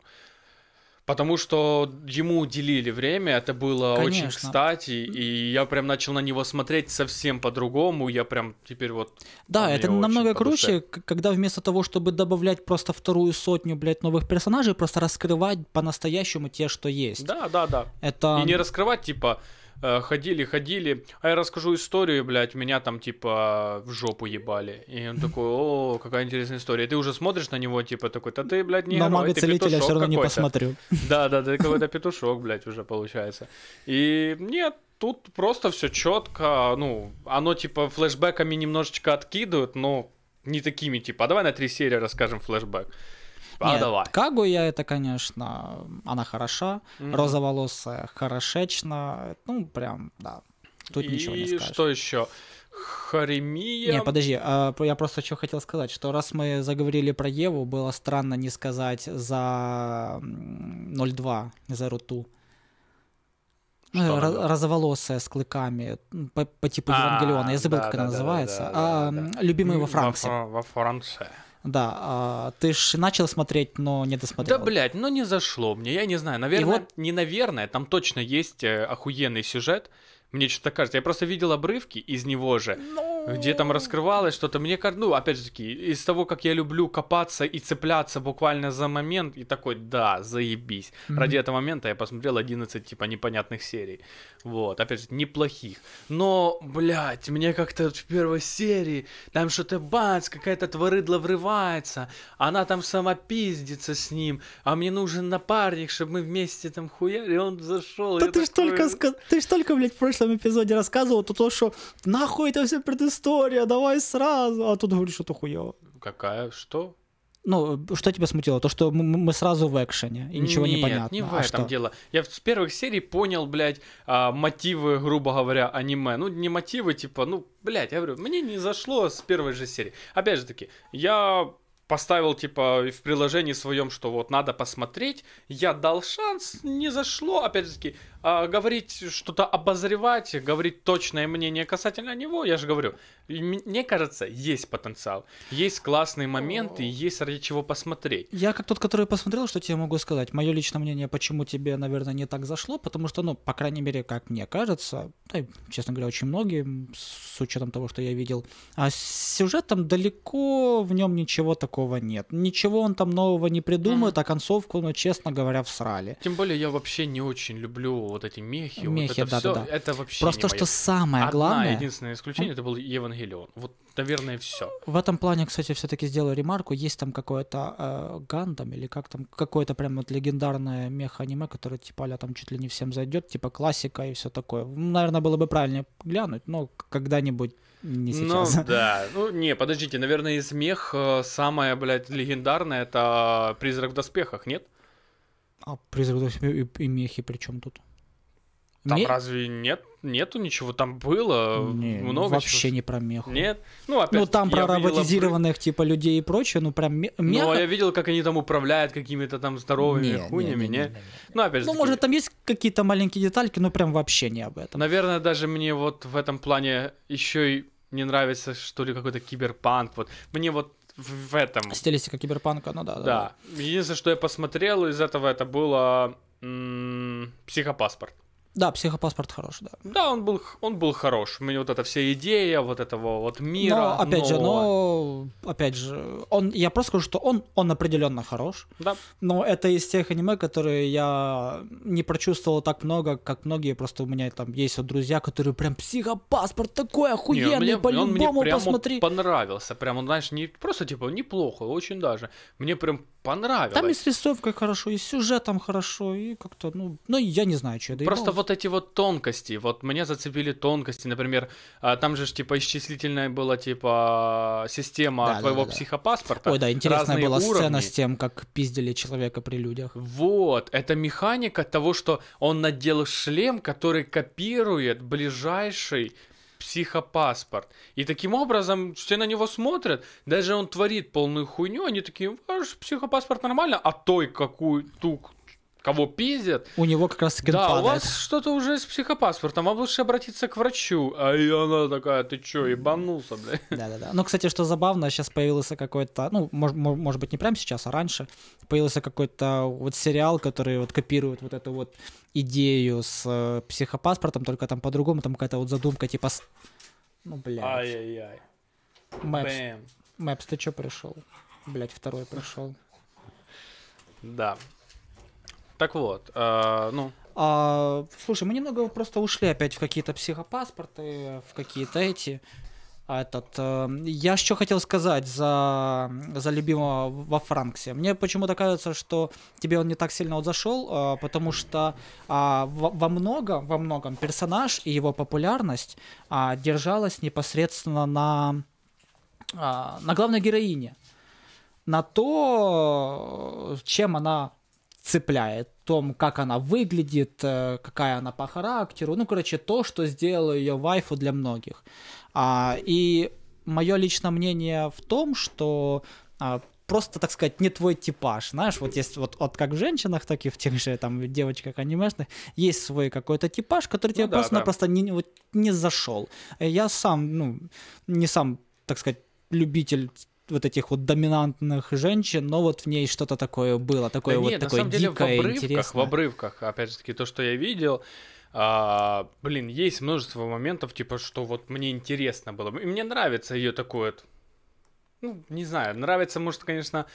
Потому что ему уделили время, это было Конечно. очень кстати, и я прям начал на него смотреть совсем по-другому, я прям теперь вот... Да, это намного круче, когда вместо того, чтобы добавлять просто вторую сотню, блядь, новых персонажей, просто раскрывать по-настоящему те, что есть. Да, да, да. Это... И не раскрывать, типа, ходили, ходили, а я расскажу историю, блядь, меня там, типа, в жопу ебали. И он такой, о, какая интересная история. И ты уже смотришь на него, типа, такой, да ты, блядь, не Но мага целителя все равно не посмотрю. Да, да, ты какой-то петушок, блядь, уже получается. И нет, тут просто все четко, ну, оно, типа, флешбэками немножечко откидывают, но не такими, типа, а давай на три серии расскажем флешбэк. А, Нет, давай. Кагуя это, конечно, она хороша, mm-hmm. розоволосая, хорошечна, ну, прям, да, тут И ничего не скажешь. что еще? Харемия. Не, подожди, а, я просто что хотел сказать, что раз мы заговорили про Еву, было странно не сказать за 02, за Руту. Ну, розоволосая с клыками, по, по типу а, Евангелиона. Я забыл, да, как да, она да, называется. Да, да, а, да. Любимый во Франции. Во, во Франции. Да, а, ты ж начал смотреть, но не досмотрел. Да, блядь, ну не зашло мне, я не знаю. Наверное, вот... не наверное, там точно есть э, охуенный сюжет. Мне что-то кажется. Я просто видел обрывки из него же, ну... где там раскрывалось что-то. Мне кажется, ну, опять же таки, из того, как я люблю копаться и цепляться буквально за момент, и такой, да, заебись. Mm-hmm. Ради этого момента я посмотрел 11, типа, непонятных серий. Вот, опять же, неплохих. Но, блядь, мне как-то в первой серии там что-то бац, какая-то тварыдла врывается, она там сама пиздится с ним, а мне нужен напарник, чтобы мы вместе там хуяли, он зашел. Да ты такой... ж только, ты ж только, блядь, в прошлом эпизоде рассказывал, то то, что нахуй это вся предыстория, давай сразу, а тут говоришь, что-то хуево. Какая? Что? Ну, что тебя смутило? То, что мы сразу в экшене, и ничего Нет, не понятно. не в а этом что? дело. Я с первых серий понял, блядь, а, мотивы, грубо говоря, аниме. Ну, не мотивы, типа, ну, блядь, я говорю, мне не зашло с первой же серии. Опять же таки, я поставил, типа, в приложении своем, что вот надо посмотреть, я дал шанс, не зашло, опять же таки, а, говорить что-то обозревать, говорить точное мнение касательно него, я же говорю, мне кажется, есть потенциал, есть классные моменты, есть ради чего посмотреть. Я как тот, который посмотрел, что тебе могу сказать, мое личное мнение, почему тебе, наверное, не так зашло, потому что, ну, по крайней мере, как мне кажется, да, честно говоря, очень многие, с учетом того, что я видел, а с сюжетом далеко в нем ничего такого нет, ничего он там нового не придумает, mm-hmm. а концовку, ну, честно говоря, всрали. Тем более я вообще не очень люблю вот эти мехи, мехи вот это да, все, да, да. это вообще Просто что самое Одна главное... единственное исключение, это был Евангелион. Вот, наверное, все. В этом плане, кстати, все-таки сделаю ремарку, есть там какое-то э, Гандам или как там, какое-то прям вот легендарное меха-аниме, которое типа а там чуть ли не всем зайдет, типа классика и все такое. Наверное, было бы правильнее глянуть, но когда-нибудь не ну сейчас. Ну да, ну не, подождите, наверное, из мех э, самое, блядь, легендарное это Призрак в доспехах, нет? А Призрак в доспехах и, и мехи при чем тут? Там Ме... разве нет? Нету ничего, там было не, много вообще чего. не про меху. Нет? Ну, опять Ну, там про роботизированных, типа, людей и прочее, ну, прям меха... Ну, я видел, как они там управляют какими-то там здоровыми не, хуйнями, не? не, не, не, не. Ну, опять же Ну, может, там есть какие-то маленькие детальки, но прям вообще не об этом. Наверное, даже мне вот в этом плане еще и не нравится, что ли, какой-то киберпанк. Вот мне вот в, этом. Стилистика киберпанка, ну да. Да. Единственное, что я посмотрел из этого, это было м- психопаспорт. Да, психопаспорт хорош, да. Да, он был, он был хорош. Мне вот эта вся идея вот этого вот мира. Но, опять же, нового. но, опять же, он, я просто скажу, что он, он определенно хорош. Да. Но это из тех аниме, которые я не прочувствовал так много, как многие. Просто у меня там есть вот друзья, которые прям психопаспорт такой Не, охуенный, мне- он мне по-любому прям посмотри. понравился. Прям, он, знаешь, не просто типа неплохо, очень даже. Мне прям понравилось. Там и с рисовкой хорошо, и с сюжетом хорошо, и как-то, ну, ну, я не знаю, что я доебался. Просто вот эти вот тонкости, вот меня зацепили тонкости, например, а, там же типа исчислительная была типа система Да, твоего да, да. психопаспорта. Ой, да, интересная была сцена уровни. с тем, как пиздили человека при людях. Вот, это механика того, что он надел шлем, который копирует ближайший психопаспорт. И таким образом все на него смотрят, даже он творит полную хуйню, они такие, ваш психопаспорт нормально, а той какую, ту, кого пиздят, У него как раз таки да, у падает. вас что-то уже с психопаспортом, вам лучше обратиться к врачу. А и она такая, ты чё, ебанулся, бля? Да-да-да. Ну, кстати, что забавно, сейчас появился какой-то, ну, мож- мо- может быть, не прямо сейчас, а раньше, появился какой-то вот сериал, который вот копирует вот эту вот идею с э, психопаспортом, только там по-другому, там какая-то вот задумка, типа... с- Ну, блядь. Ай-яй-яй. Мэпс, Бэм. Мэпс, ты чё пришел? Блядь, второй пришел. Да. Так вот, э, ну, А, слушай, мы немного просто ушли опять в какие-то психопаспорты, в какие-то эти. А этот, э, я что хотел сказать за, за любимого во Франксе. Мне почему-то кажется, что тебе он не так сильно вот зашел, а, потому что а, во, во многом, во многом персонаж и его популярность а, держалась непосредственно на, а, на главной героине. На то, чем она цепляет, том, как она выглядит, э, какая она по характеру. Ну, короче, то, что сделало ее вайфу для многих. А, и мое личное мнение в том, что а, просто, так сказать, не твой типаж. Знаешь, вот есть вот, вот как в женщинах, так и в тех же там девочках анимешных, есть свой какой-то типаж, который тебе Ну да, просто-напросто не, вот, не зашел. Я сам, ну, не сам, так сказать, любитель вот этих вот доминантных женщин, но вот в ней что-то такое было, такое да вот нет, такое на самом деле дикое, в обрывках, в интересное. обрывках, опять же таки, то, что я видел, а, блин, есть множество моментов, типа, что вот мне интересно было. И мне нравится ее такое ну, не знаю, нравится, может, конечно,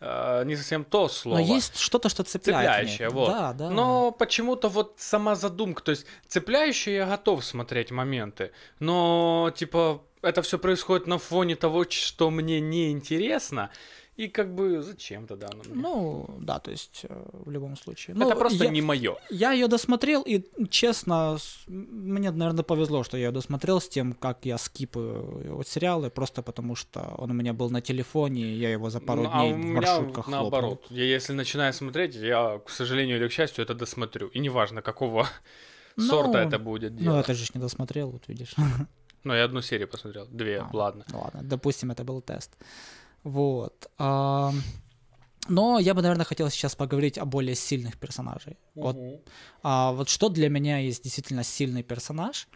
а, не совсем то слово. Но есть что-то, что цепляет. в. Цепляющее, вот. Да, да. Но почему-то вот сама задумка, то есть цепляющая я готов смотреть моменты, но типа это все происходит на фоне того, что мне не интересно, и как бы зачем тогда оно мне? Ну, да, то есть э, в любом случае. это Ну, просто я, не мое. Я ее досмотрел, и честно, мне, наверное, повезло, что я ее досмотрел с тем, как я скипаю вот сериалы, просто потому что он у меня был на телефоне, и я его за пару Ну, а дней у в маршрутках наоборот. Я если начинаю смотреть, я, к сожалению или к счастью, это досмотрю. И неважно, какого Ну, сорта это будет Ну, дело. это же не досмотрел, вот видишь. Но я одну серию посмотрел, две, А, ладно. ну Ладно, допустим, это был тест. Вот. а, Но я бы, наверное, хотел сейчас поговорить о более сильных персонажей. Вот А вот что для меня есть действительно сильный персонаж,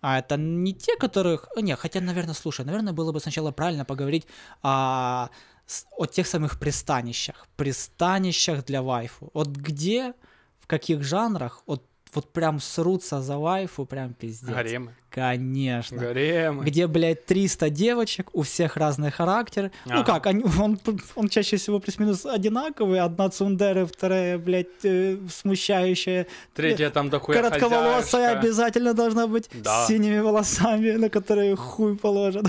а это не те, которых... э, Не, хотя, наверное, слушай, наверное, было бы сначала правильно поговорить о, с- о тех самых пристанищах. Пристанищах для вайфу. Вот где, в каких жанрах, вот, вот прям срутся за вайфу, прям пиздец. Гаремы. Конечно. Гаремы. Где, блядь, 300 девочек, у всех разный характер. Ну Ага. как, они, он, он чаще всего плюс-минус одинаковый. Одна цундера, вторая, блядь, э, смущающая. Третья там дохуя Коротковолосая хозяюшка. обязательно должна быть Да. с синими волосами, на которые хуй положат.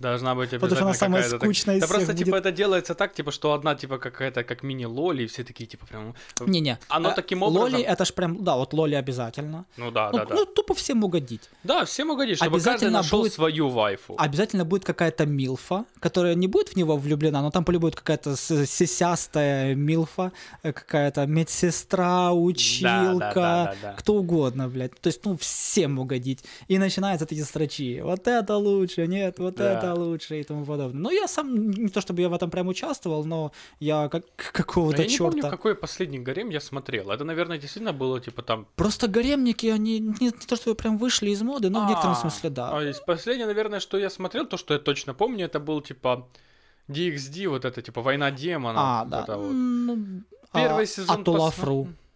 Должна быть обязательно Потому что она самая какая-то так- скучная из Да просто, типа, будет. это делается так, типа, что одна, типа, какая-то, как мини-лоли, и все такие, типа, прям... Не-не. Оно э, таким образом- Лоли, это ж прям, да, вот Лоли обязательно. Ну да, ну, да, да. ну, тупо всем угодить. да, всем угодишь, чтобы каждый обязательно нашел будет- свою вайфу. Обязательно будет какая-то милфа, которая не будет в него влюблена, но там полюбит будет какая-то сисястая милфа, э, какая-то медсестра, училка, да, да. кто угодно, блядь. То есть, ну, всем угодить. И начинаются эти строчи. Вот это лучше, нет, вот Да. это лучше и тому подобное. Ну, я сам, не то чтобы я в этом прям участвовал, но я как А какого-то я не черта... помню, какой последний гарем я смотрел. Это, наверное, действительно было, типа, там... Просто гаремники, они не, не то чтобы прям вышли из моды, но в некотором А, смысле да. а последнее, наверное, что я смотрел, то, что я точно помню, это был, типа, DXD, вот это, типа, Война демонов. А, да. вот. Ну, Первый а, сезон Атулафру. посмо- А,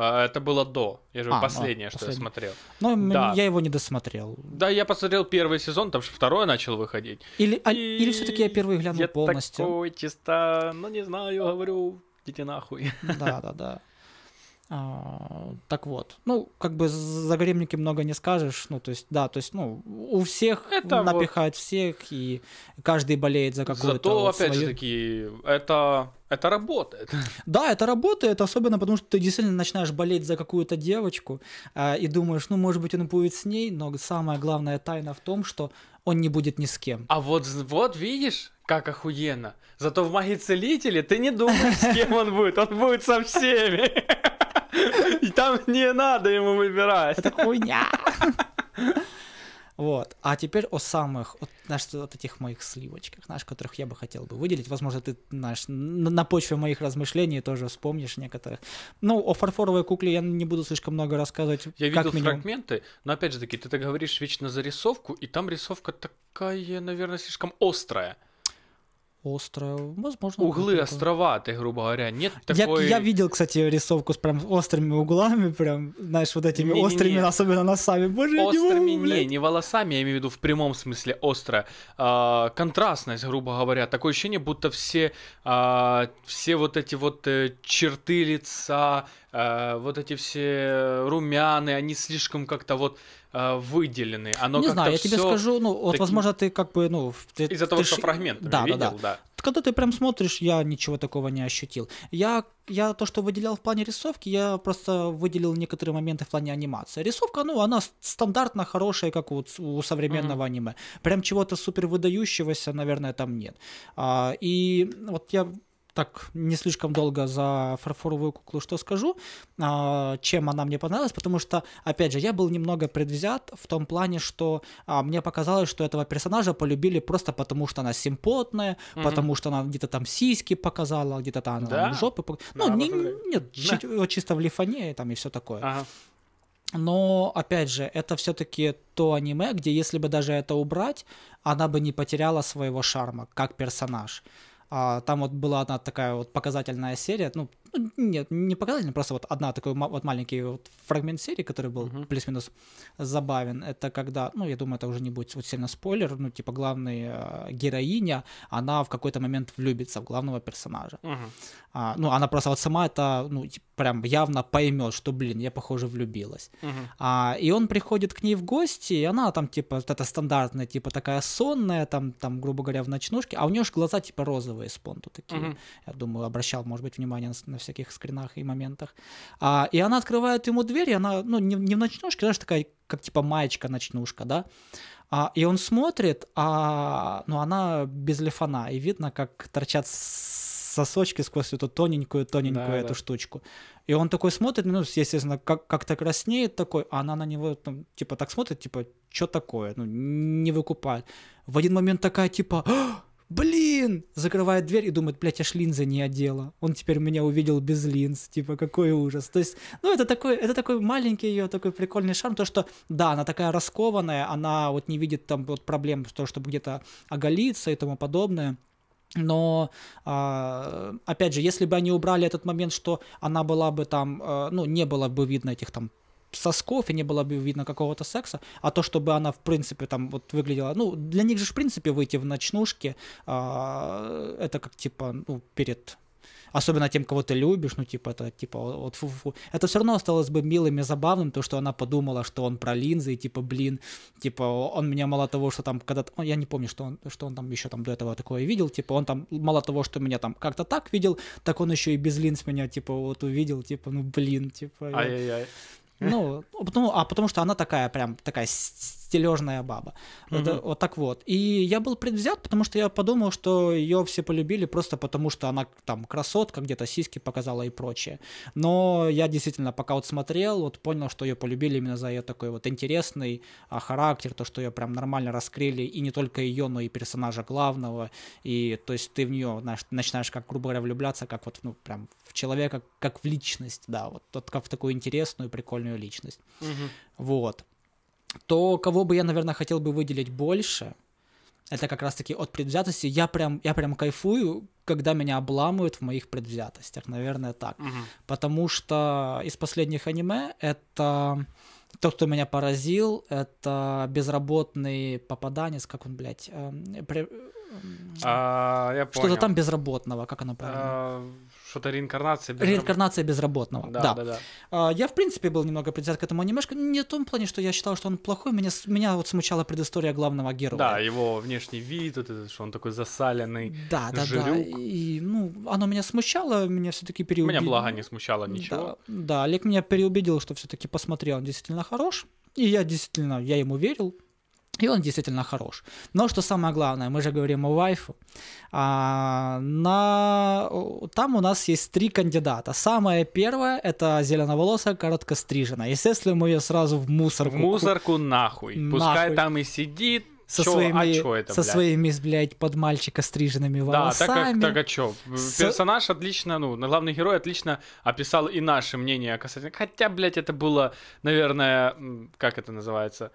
это было до. Я же А, последнее, а, что последнее. я смотрел. Но м- Да. я его не досмотрел. Да, я посмотрел первый сезон, там же второй начал выходить. Или, а- или все-таки я первый глянул я полностью. такой чисто, ну не знаю, говорю, идите нахуй. Да, да, да. А, так вот, ну, как бы за гремники много не скажешь, ну, то есть, да, то есть, ну, у всех Это вот- напихают всех, и каждый болеет за какую-то Зато, вот опять же свою- таки, это, это работает. Да, это работает, особенно потому, что ты действительно начинаешь болеть за какую-то девочку а, и думаешь, ну, может быть, он будет с ней, но самая главная тайна в том, что он не будет ни с кем. А вот, вот видишь, как охуенно. Зато в маге целителе ты не думаешь, с кем он будет. Он будет со всеми. Там не надо ему выбирать. Это хуйня. Вот. А теперь о самых, вот, знаешь, вот этих моих сливочках, знаешь, которых я бы хотел бы выделить. Возможно, ты, знаешь, на, на почве моих размышлений тоже вспомнишь некоторых. Ну, о фарфоровой кукле я не буду слишком много рассказывать. Я видел минимум. фрагменты, но опять же таки, ты так говоришь вечно за рисовку, и там рисовка такая, наверное, слишком острая. Острое, возможно. Углы такое. островатые, грубо говоря. Нет Я, такой... я видел, кстати, рисовку с прям острыми углами, прям, знаешь, вот этими Не-не-не. острыми, особенно носами. Боже, я не Острыми могу, не, не волосами, я имею в виду в прямом смысле острая. А, контрастность, грубо говоря. Такое ощущение, будто все, а, все вот эти вот э, черты лица, а, вот эти все румяны, они слишком как-то вот а, выделены. Оно не знаю, я тебе скажу, ну, вот, таким- возможно, ты как бы, ну... ты- Из-за того, ты что ж- фрагментами Да, да, видел, да. да. Когда ты прям смотришь, я ничего такого не ощутил. Я, я то, что выделял в плане рисовки, я просто выделил некоторые моменты в плане анимации. Рисовка, ну, она стандартно хорошая, как с- у современного аниме. Прям чего-то супер выдающегося, наверное, там нет. А, и вот я так не слишком долго за фарфоровую куклу что скажу, а, чем она мне понравилась, потому что, опять же, я был немного предвзят в том плане, что а, мне показалось, что этого персонажа полюбили просто потому, что она симпотная, Мгм. потому что она где-то там сиськи показала, где-то там Да? жопы Ну, Надо не- нет, чуть- вот чисто в лифане там и все такое. Ага. Но, опять же, это все-таки то аниме, где если бы даже это убрать, она бы не потеряла своего шарма как персонаж. А, там вот была одна такая вот показательная серия, ну, ну, нет, не показательная, просто вот одна такой вот маленький вот фрагмент серии, который был Мгм. плюс-минус забавен. Это когда, ну, я думаю, это уже не будет вот сильно спойлер, ну, типа главная героиня, она в какой-то момент влюбится в главного персонажа. Мгм. А, ну, она просто вот сама это, ну, типа, прям явно поймет, что, блин, я, похоже, влюбилась. Мгм. А, и он приходит к ней в гости, и она там, типа, вот эта стандартная, типа, такая сонная, там, там, грубо говоря, в ночнушке, а у нее же глаза, типа, розовые с понту такие. Мгм. Я думаю, обращал, может быть, внимание на, на всяких скринах и моментах. А, и она открывает ему дверь, и она, ну, не, не в ночнушке, знаешь, такая, как, типа, маечка-ночнушка, да? А, и он смотрит, а, ну, она без лифана, и видно, как торчат сосочки сквозь эту тоненькую-тоненькую Да, эту да. штучку. И он такой смотрит, ну, естественно, как- как-то краснеет такой, а она на него, там, типа, так смотрит, типа, что такое, ну, не выкупает. В один момент такая, типа, «А, блин, закрывает дверь и думает, блядь, я ж линзы не одела. Он теперь меня увидел без линз, типа, какой ужас. То есть, ну, это такой, это такой маленький ее такой прикольный шарм, то, что, да, она такая раскованная, она вот не видит там вот проблем, то, чтобы где-то оголиться и тому подобное. Но, а, опять же, если бы они убрали этот момент, что она была бы там, э, ну, не было бы видно этих там сосков, и не было бы видно какого-то секса, а то, чтобы она, в принципе, там вот выглядела, ну, для них же, в принципе, выйти в ночнушке, а, это как, типа, ну, перед особенно тем, кого ты любишь, ну, типа, это, типа, вот, фу-фу. Это все равно осталось бы милым и забавным, то, что она подумала, что он про линзы, и, типа, блин, типа, он меня мало того, что там когда-то, ну, я не помню, что он, что он там еще там до этого такое видел, типа, он там мало того, что меня там как-то так видел, так он еще и без линз меня, типа, вот увидел, типа, ну, блин, типа. Ай-яй-яй. Ну, потому, а потому что она такая прям такая стележная баба. Вот, Мгм. вот так вот. И я был предвзят, потому что я подумал, что ее все полюбили просто потому, что она там красотка, где-то сиськи показала и прочее. Но я действительно, пока вот смотрел, вот понял, что ее полюбили именно за ее такой вот интересный а, характер, то, что ее прям нормально раскрыли, и не только ее, но и персонажа главного. И то есть ты в нее знаешь, начинаешь, как, грубо говоря, влюбляться, как вот, ну, прям человека, как в личность, да, вот, вот как в такую интересную, прикольную личность. Мгм. Вот. То, кого бы я, наверное, хотел бы выделить больше, это как раз-таки от предвзятости. Я прям, я прям кайфую, когда меня обламывают в моих предвзятостях, наверное, так. Мгм. Потому что из последних аниме это то, кто меня поразил, это безработный попаданец, как он, блядь, эм, при- эм, А, что-то там безработного, как оно правильно? А, Что-то реинкарнация. без Реинкарнация безработного. раб- Да, Да, да, да. А, Я, в принципе, был немного предвзят к этому анимешку. Не в том плане, что я считал, что он плохой. Меня, меня вот смущала предыстория главного героя. Да, его внешний вид, этот, что он такой засаленный. да, да, да. жирюк. И, ну, оно меня смущало, меня все-таки переубедило. Меня благо не смущало ничего. Да, да, Олег меня переубедил, что все-таки посмотрел, он действительно хорош. И я действительно, я ему верил. И он действительно хорош. Но что самое главное, мы же говорим о вайфу. А, на... Там у нас есть три кандидата. Самое первое это зеленоволосая, короткостриженная. Естественно, мы ее сразу в мусорку. В мусорку нахуй. Пускай Нахуй. там и сидит. Со Чё, своими, а чё это, со блядь? своими, блядь, под мальчика стриженными Да, волосами. так как, так а чё? С- Персонаж отлично, ну, главный герой отлично описал и наше мнение касательно... Хотя, блядь, это было, наверное, как это называется?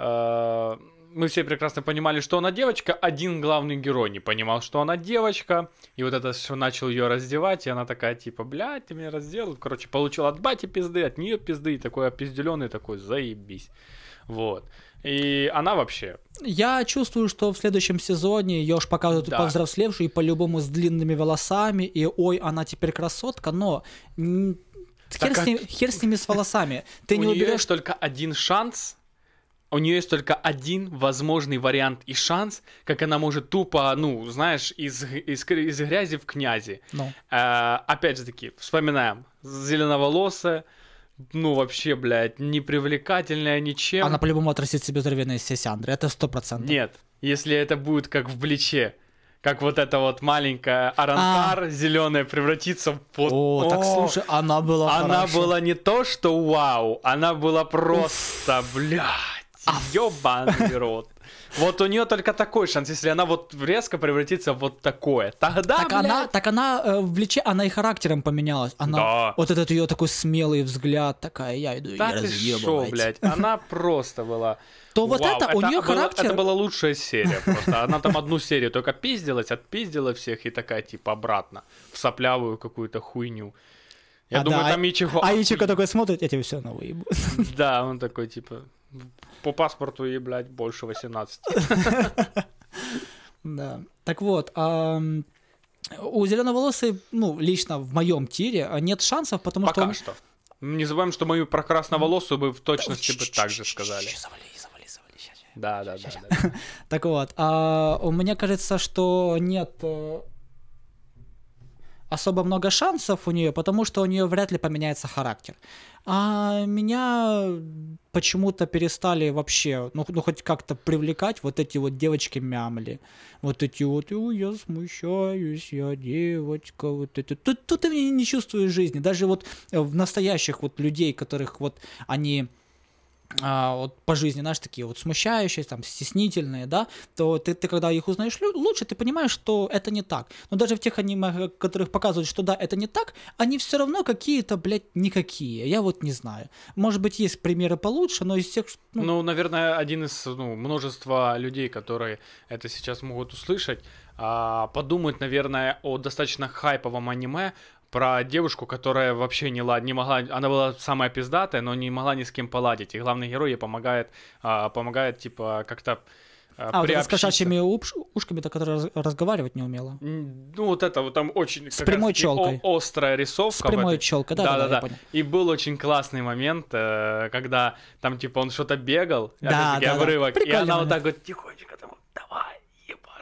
Э, Мы все прекрасно понимали, что она девочка, один главный герой не понимал, что она девочка, и вот это что начал ее раздевать, и она такая, типа, блядь, ты меня раздел, короче, получил от бати пизды, от нее пизды, и такой опизделенный, такой, заебись, вот. И она вообще, Я чувствую, что в следующем сезоне ее уж показывают Да. повзрослевшую и по-любому с длинными волосами, и ой, она теперь красотка, но м, Так хер, с как- ним- хер с ними с волосами. Ты у не уберешь... только один шанс. У нее есть только один возможный вариант и шанс, как она может тупо, ну, знаешь, из, из, из грязи в князи. Ну, Э, опять же таки, вспоминаем, зеленоволосая, ну, вообще, блядь, непривлекательная ничем. она по-любому отрастит себе здоровенные сесяндры, это сто процентов. Нет, если это будет как в Бличе, как вот эта вот маленькая аранкар зеленая превратится в вот... О, так О, слушай, она была Она хороша. была не то, что вау, она была просто, блядь, ёбаный рот. Вот у нее только такой шанс, если она вот резко превратится в вот такое. Тогда, Так блядь, она, так она э, в Личе, она и характером поменялась. Она, Да. вот этот ее такой смелый взгляд, такая, я иду да и ты шо, блядь, она просто была... То вот Вау, это, у нее характер... Это была лучшая серия просто. Она там одну серию только пиздилась, отпиздила всех и такая, типа, обратно в соплявую какую-то хуйню. Я А, думаю, да, там. А Ичико такой смотрит, я тебе все равно выебу. Да, он такой, типа, по паспорту ей, блядь, больше 18. Да. Так вот, ам, у зеленоволосой, ну, лично в моем тире а, нет шансов, потому что... Пока что. Не забываем, что мою про красноволосую бы в точности бы так же сказали. Да, да, да. Так вот, а, у мне кажется, что нет э, особо много шансов у нее, потому что у нее вряд ли поменяется характер. А меня почему-то перестали вообще, ну, ну, хоть как-то привлекать вот эти вот девочки-мямли. Вот эти вот, «Ой, я смущаюсь, я девочка, вот это. Тут, тут ты не чувствуешь жизни. Даже вот э, в настоящих вот людей, которых вот они а, вот по жизни, знаешь, такие вот смущающие, там, стеснительные, да, то ты, ты когда их узнаешь лучше, ты понимаешь, что это не так. Но даже в тех аниме, которых показывают, что да, это не так, они все равно какие-то, блядь, никакие. Я вот не знаю. Может быть, есть примеры получше, но из ш- ну, Ну, наверное, один из ну, множества людей, которые это сейчас могут услышать, а, подумать, наверное, о достаточно хайповом аниме про девушку, которая вообще не, лад, не могла, она была самая пиздатая, но не могла ни с кем поладить. И главный герой ей помогает, а, помогает типа как-то а, а, вот это с кошачьими ушками, то которая раз- разговаривать не умела. Ну, вот это вот там очень С прямой о- острая рисовка. С прямой челкой, да, да, да, понял. И был очень классный момент, э, когда там, типа, он что-то бегал, Да, да, да. обрывок, и она вот так вот тихонечко там,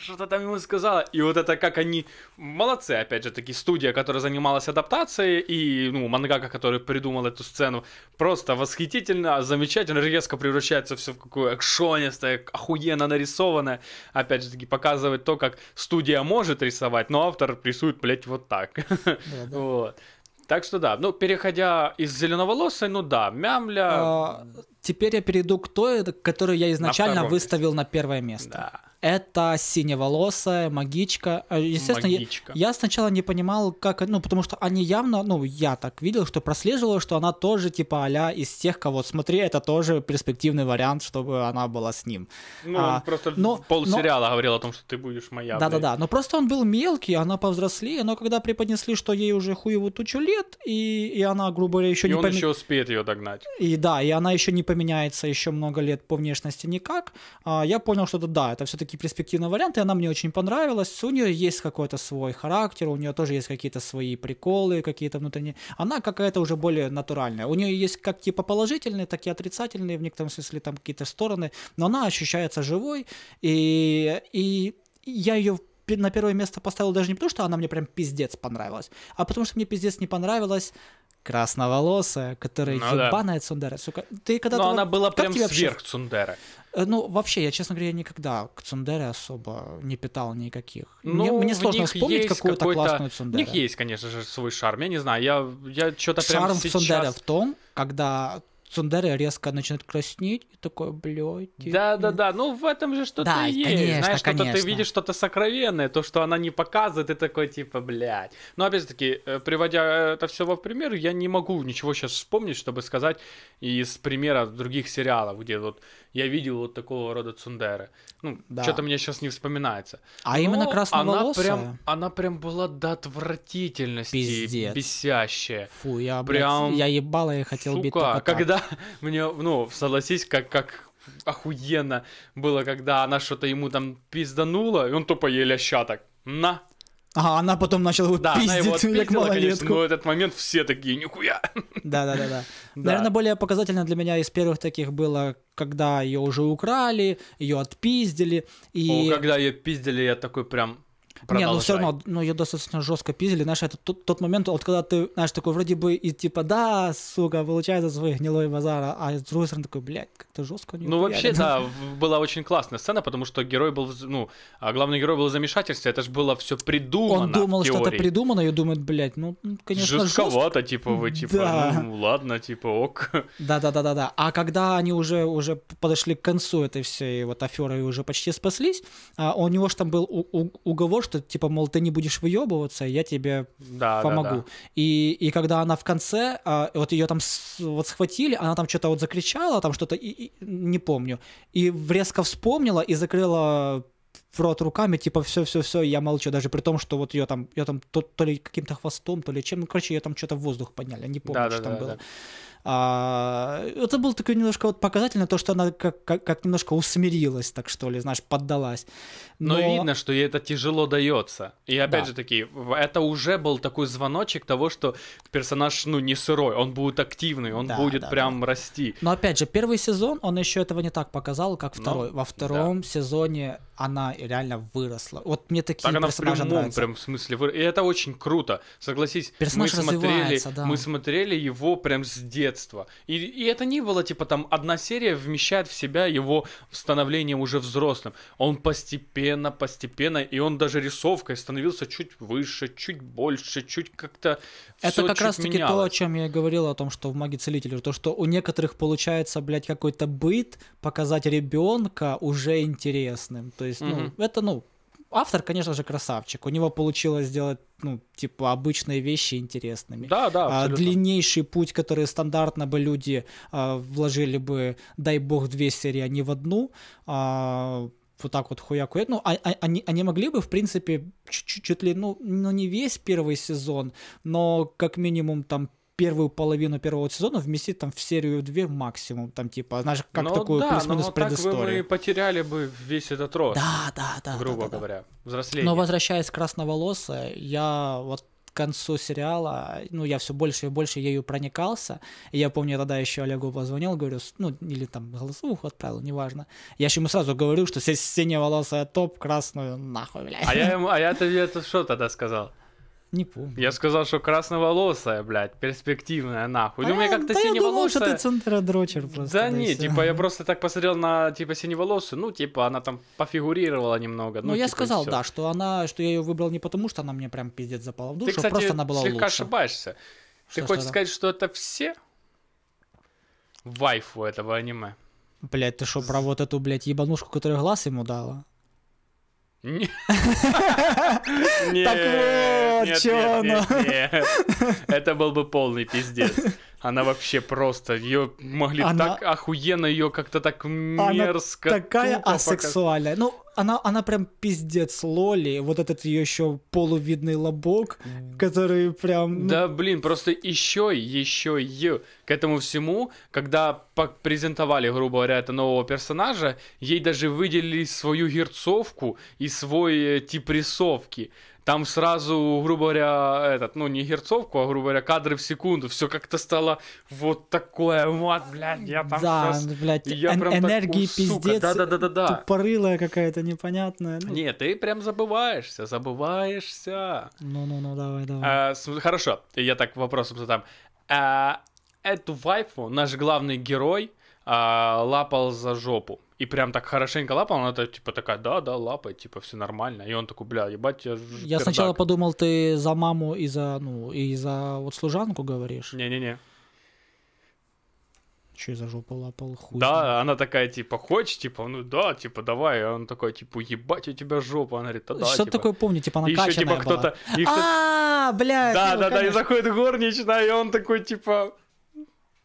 что-то там ему сказала. И вот это как они, молодцы, опять же, таки, студия, которая занималась адаптацией, и, ну, мангака, который придумал эту сцену, просто восхитительно, замечательно, резко превращается все в какое акшонистое, охуенно нарисованное. Опять же таки, показывает то, как студия может рисовать, но автор рисует, блядь, вот так. Вот. Так что да, ну переходя из зеленоволосой, ну да, мямля, А, теперь я перейду к той, которую я изначально выставил на первое место. да. Это синеволосая магичка. Э, Естественно, я- Магичка. я сначала не понимал, как, ну, потому что они явно, ну, я так видел, что прослеживала, что она тоже, типа, а из тех, кого, смотри, это тоже перспективный вариант, чтобы она была с ним. Ну, А, он просто но- в полсериала говорил о том, что ты будешь моя. Да-да-да, но просто он был мелкий, она повзрослее, но когда преподнесли, что ей уже хуеву тучу лет, и, и она, грубо говоря, еще И не он поме- еще успеет ее догнать. И да, и она еще не поменяется еще много лет по внешности никак. А, я понял, что это да, это все-таки перспективный вариант, и она мне очень понравилась. У нее есть какой-то свой характер, у нее тоже есть какие-то свои приколы, какие-то внутренние. Она какая-то уже более натуральная. У нее есть как типа положительные, так и отрицательные в некотором смысле там какие-то стороны, но она ощущается живой, и, и я ее на первое место поставил даже не потому, что она мне прям пиздец понравилась, а потому что мне пиздец не понравилась красноволосая, которая Ну да. ебаная цундера. Сука, ты когда Но она была прям тебе вообще- сверх Цундера. Э, Ну, вообще, я, честно говоря, никогда к цундере особо не питал никаких. Ну, мне, мне сложно вспомнить какую-то классную У цундеру. них есть, конечно же, свой шарм. Я не знаю, я, я что-то прям Шарм сейчас... цундере в том, когда цундеры резко начинают краснеть, и такой, блядь. Да, да, да. Ну, в этом же что-то Да, и есть. конечно, Знаешь, что-то ты видишь что-то сокровенное, то, что она не показывает, ты такой, типа, блядь. Но опять-таки, э, приводя это все в пример, я не могу ничего сейчас вспомнить, чтобы сказать из примера других сериалов, где вот я видел вот такого рода цундеры. Ну, Да. что-то мне сейчас не вспоминается. А именно Но красноволосая? Она прям, она прям была до отвратительности Пиздец. бесящая. Фу, я, блядь, Прям, я ебала и хотел бить Сука, только так. когда мне, ну, согласись, как, как охуенно было, когда она что-то ему там пизданула, и он тупо ей ляща так, на. Ага, она потом начала его Да, она его пиздить, как отпиздила, конечно, малолетку. но этот момент все такие, нихуя. Да-да-да. Да. Наверное, более показательно для меня из первых таких было, когда ее уже украли, ее отпиздили, и... О, когда ее пиздили, я такой прям Не, ну все продолжай. равно, ну ее достаточно жестко пиздили, знаешь, это тот, тот момент, вот когда ты, знаешь, такой вроде бы и типа, да, сука, получается свой гнилой базар, а с другой стороны такой, блядь, как-то жестко у неё Ну, вообще, хуярят». да, была очень классная сцена, потому что герой был, ну, а главный герой был в замешательстве, это же было все придумано Он думал, что это придумано, и думает, блядь, ну, ну, конечно, жестко. Жестковато, типа, вы, типа, Да. ну, ладно, типа, ок. Да-да-да-да-да. А когда они уже, уже подошли к концу этой всей вот аферы и уже почти спаслись, а, у него же там был уговор, что типа, мол, ты не будешь выебываться, я тебе Да, помогу. да, да. И, и когда она в конце, а, вот ее там с- вот схватили, она там что-то вот закричала, там что-то, и- и- не помню, и резко вспомнила и закрыла в рот руками, типа, все-все-все, я молчу, даже при том, что вот ее там, ее там то, то ли каким-то хвостом, то ли чем, ну, короче, ее там что-то в воздух подняли, не помню, Да, да, что там да, было. да. А, это был такой немножко вот показательно, то, что она как, как, как немножко усмирилась, так что ли, знаешь, поддалась. Но, видно, что ей это тяжело дается. И опять Да. же таки, в- это уже был такой звоночек того, что персонаж, ну, не сырой, он будет активный, он Да, будет да, прям расти. Но опять же, первый сезон, он еще этого не так показал, как Ну, второй. Во втором сезоне она реально выросла. Вот мне такие Так она в персонажи прямом нравятся. прям смысле. вы- И это очень круто. Согласись, Персонаж мы смотрели, да. мы смотрели его прям с детства. И, и это не было типа там одна серия вмещает в себя его становление уже взрослым. Он постепенно, постепенно, и он даже рисовкой становился чуть выше, чуть больше, чуть как-то Это как чуть раз таки то, о чем я и говорил, о том, что в маге целителя, то, что у некоторых получается, блядь, какой-то быт показать ребенка уже интересным. То есть, Мгм. ну, это, ну, автор, конечно же, красавчик. У него получилось сделать, ну, типа, обычные вещи интересными. Да, да, А, абсолютно. длиннейший путь, который стандартно бы люди а, вложили бы, дай бог, две серии, а не в одну, а, вот так вот хуяку. Ну, а- а- они, они могли бы, в принципе, чуть-чуть чуть ли, ну, ну, не весь первый сезон, но как минимум там первую половину первого сезона вместить там в серию две максимум, там типа, знаешь, как Ну такую да, плюс-минус но так бы предысторию. мы потеряли бы весь этот рост, Да, да, да. да, грубо да, да. говоря, взросление. Но возвращаясь к красноволосой, я вот концу сериала, ну, я все больше и больше ею проникался. И я помню, я тогда еще Олегу позвонил, говорю, ну, или там голосовуху отправил, неважно. Я же ему сразу говорю, что синеволосая топ, красную нахуй, блядь. А я, ему, а я тебе это что тогда сказал? Не помню. Я сказал, что красноволосая, блядь, перспективная, нахуй. А ну, мне я- как-то да я думал, что ты синеволосая... центродрочер просто. Да и не, типа я просто так посмотрел на типа синеволосую, ну типа она там пофигурировала немного. Ну, я типа, и сказал, да, что она, что я ее выбрал не потому, что она мне прям пиздец запала в душу, Ты, кстати, а просто она была слегка лучше. ошибаешься. Что, Ты хочешь что-то? сказать, что это все вайфу этого аниме? Блядь, ты что, про вот эту, блядь, ебанушку, которая глаз ему дала? Не- Так Нет, вот, нет, чё нет, оно? нет, нет. Это был бы полный пиздец. Она вообще просто, ее могли Она- так охуенно, ее как-то так мерзко. такая тупо показ- асексуальная. Ну, она, она прям пиздец Лоли. Вот этот ее еще полувидный лобок, который прям... ну, Да, блин, просто еще, еще и к этому всему, когда презентовали, грубо говоря, это нового персонажа, ей даже выделили свою герцовку и свой э, тип рисовки. Там сразу, грубо говоря, этот, ну не герцовку, а, грубо говоря, кадры в секунду. Все как-то стало вот такое, вот, блядь, я там да, щас- блядь, я эн- прям так, энергии «О, сука, пиздец. да-да-да-да-да». Тупорылая какая-то непонятная. Ну, Нет, ты прям забываешься, забываешься. Ну-ну-ну, давай, давай. А, с- хорошо, я так вопросом задам. А, эту вайфу наш главный герой а, лапал за жопу. И прям так хорошенько лапал, она типа такая, да, да, лапай, типа все нормально. И он такой, бля, ебать, я ж Я сначала пердак». подумал, ты за маму и за, ну, и за вот служанку говоришь. Не-не-не. Че за жопу лапал? Хуй. Да, она такая, типа, хочешь, типа, ну да, типа, давай. И он такой, типа, ебать, у тебя жопа. Она говорит, да, да, Что типа. такое помню, типа И еще, типа, кто-то... А, блядь. Да, ну, да, да, и заходит горничная, и он такой, типа,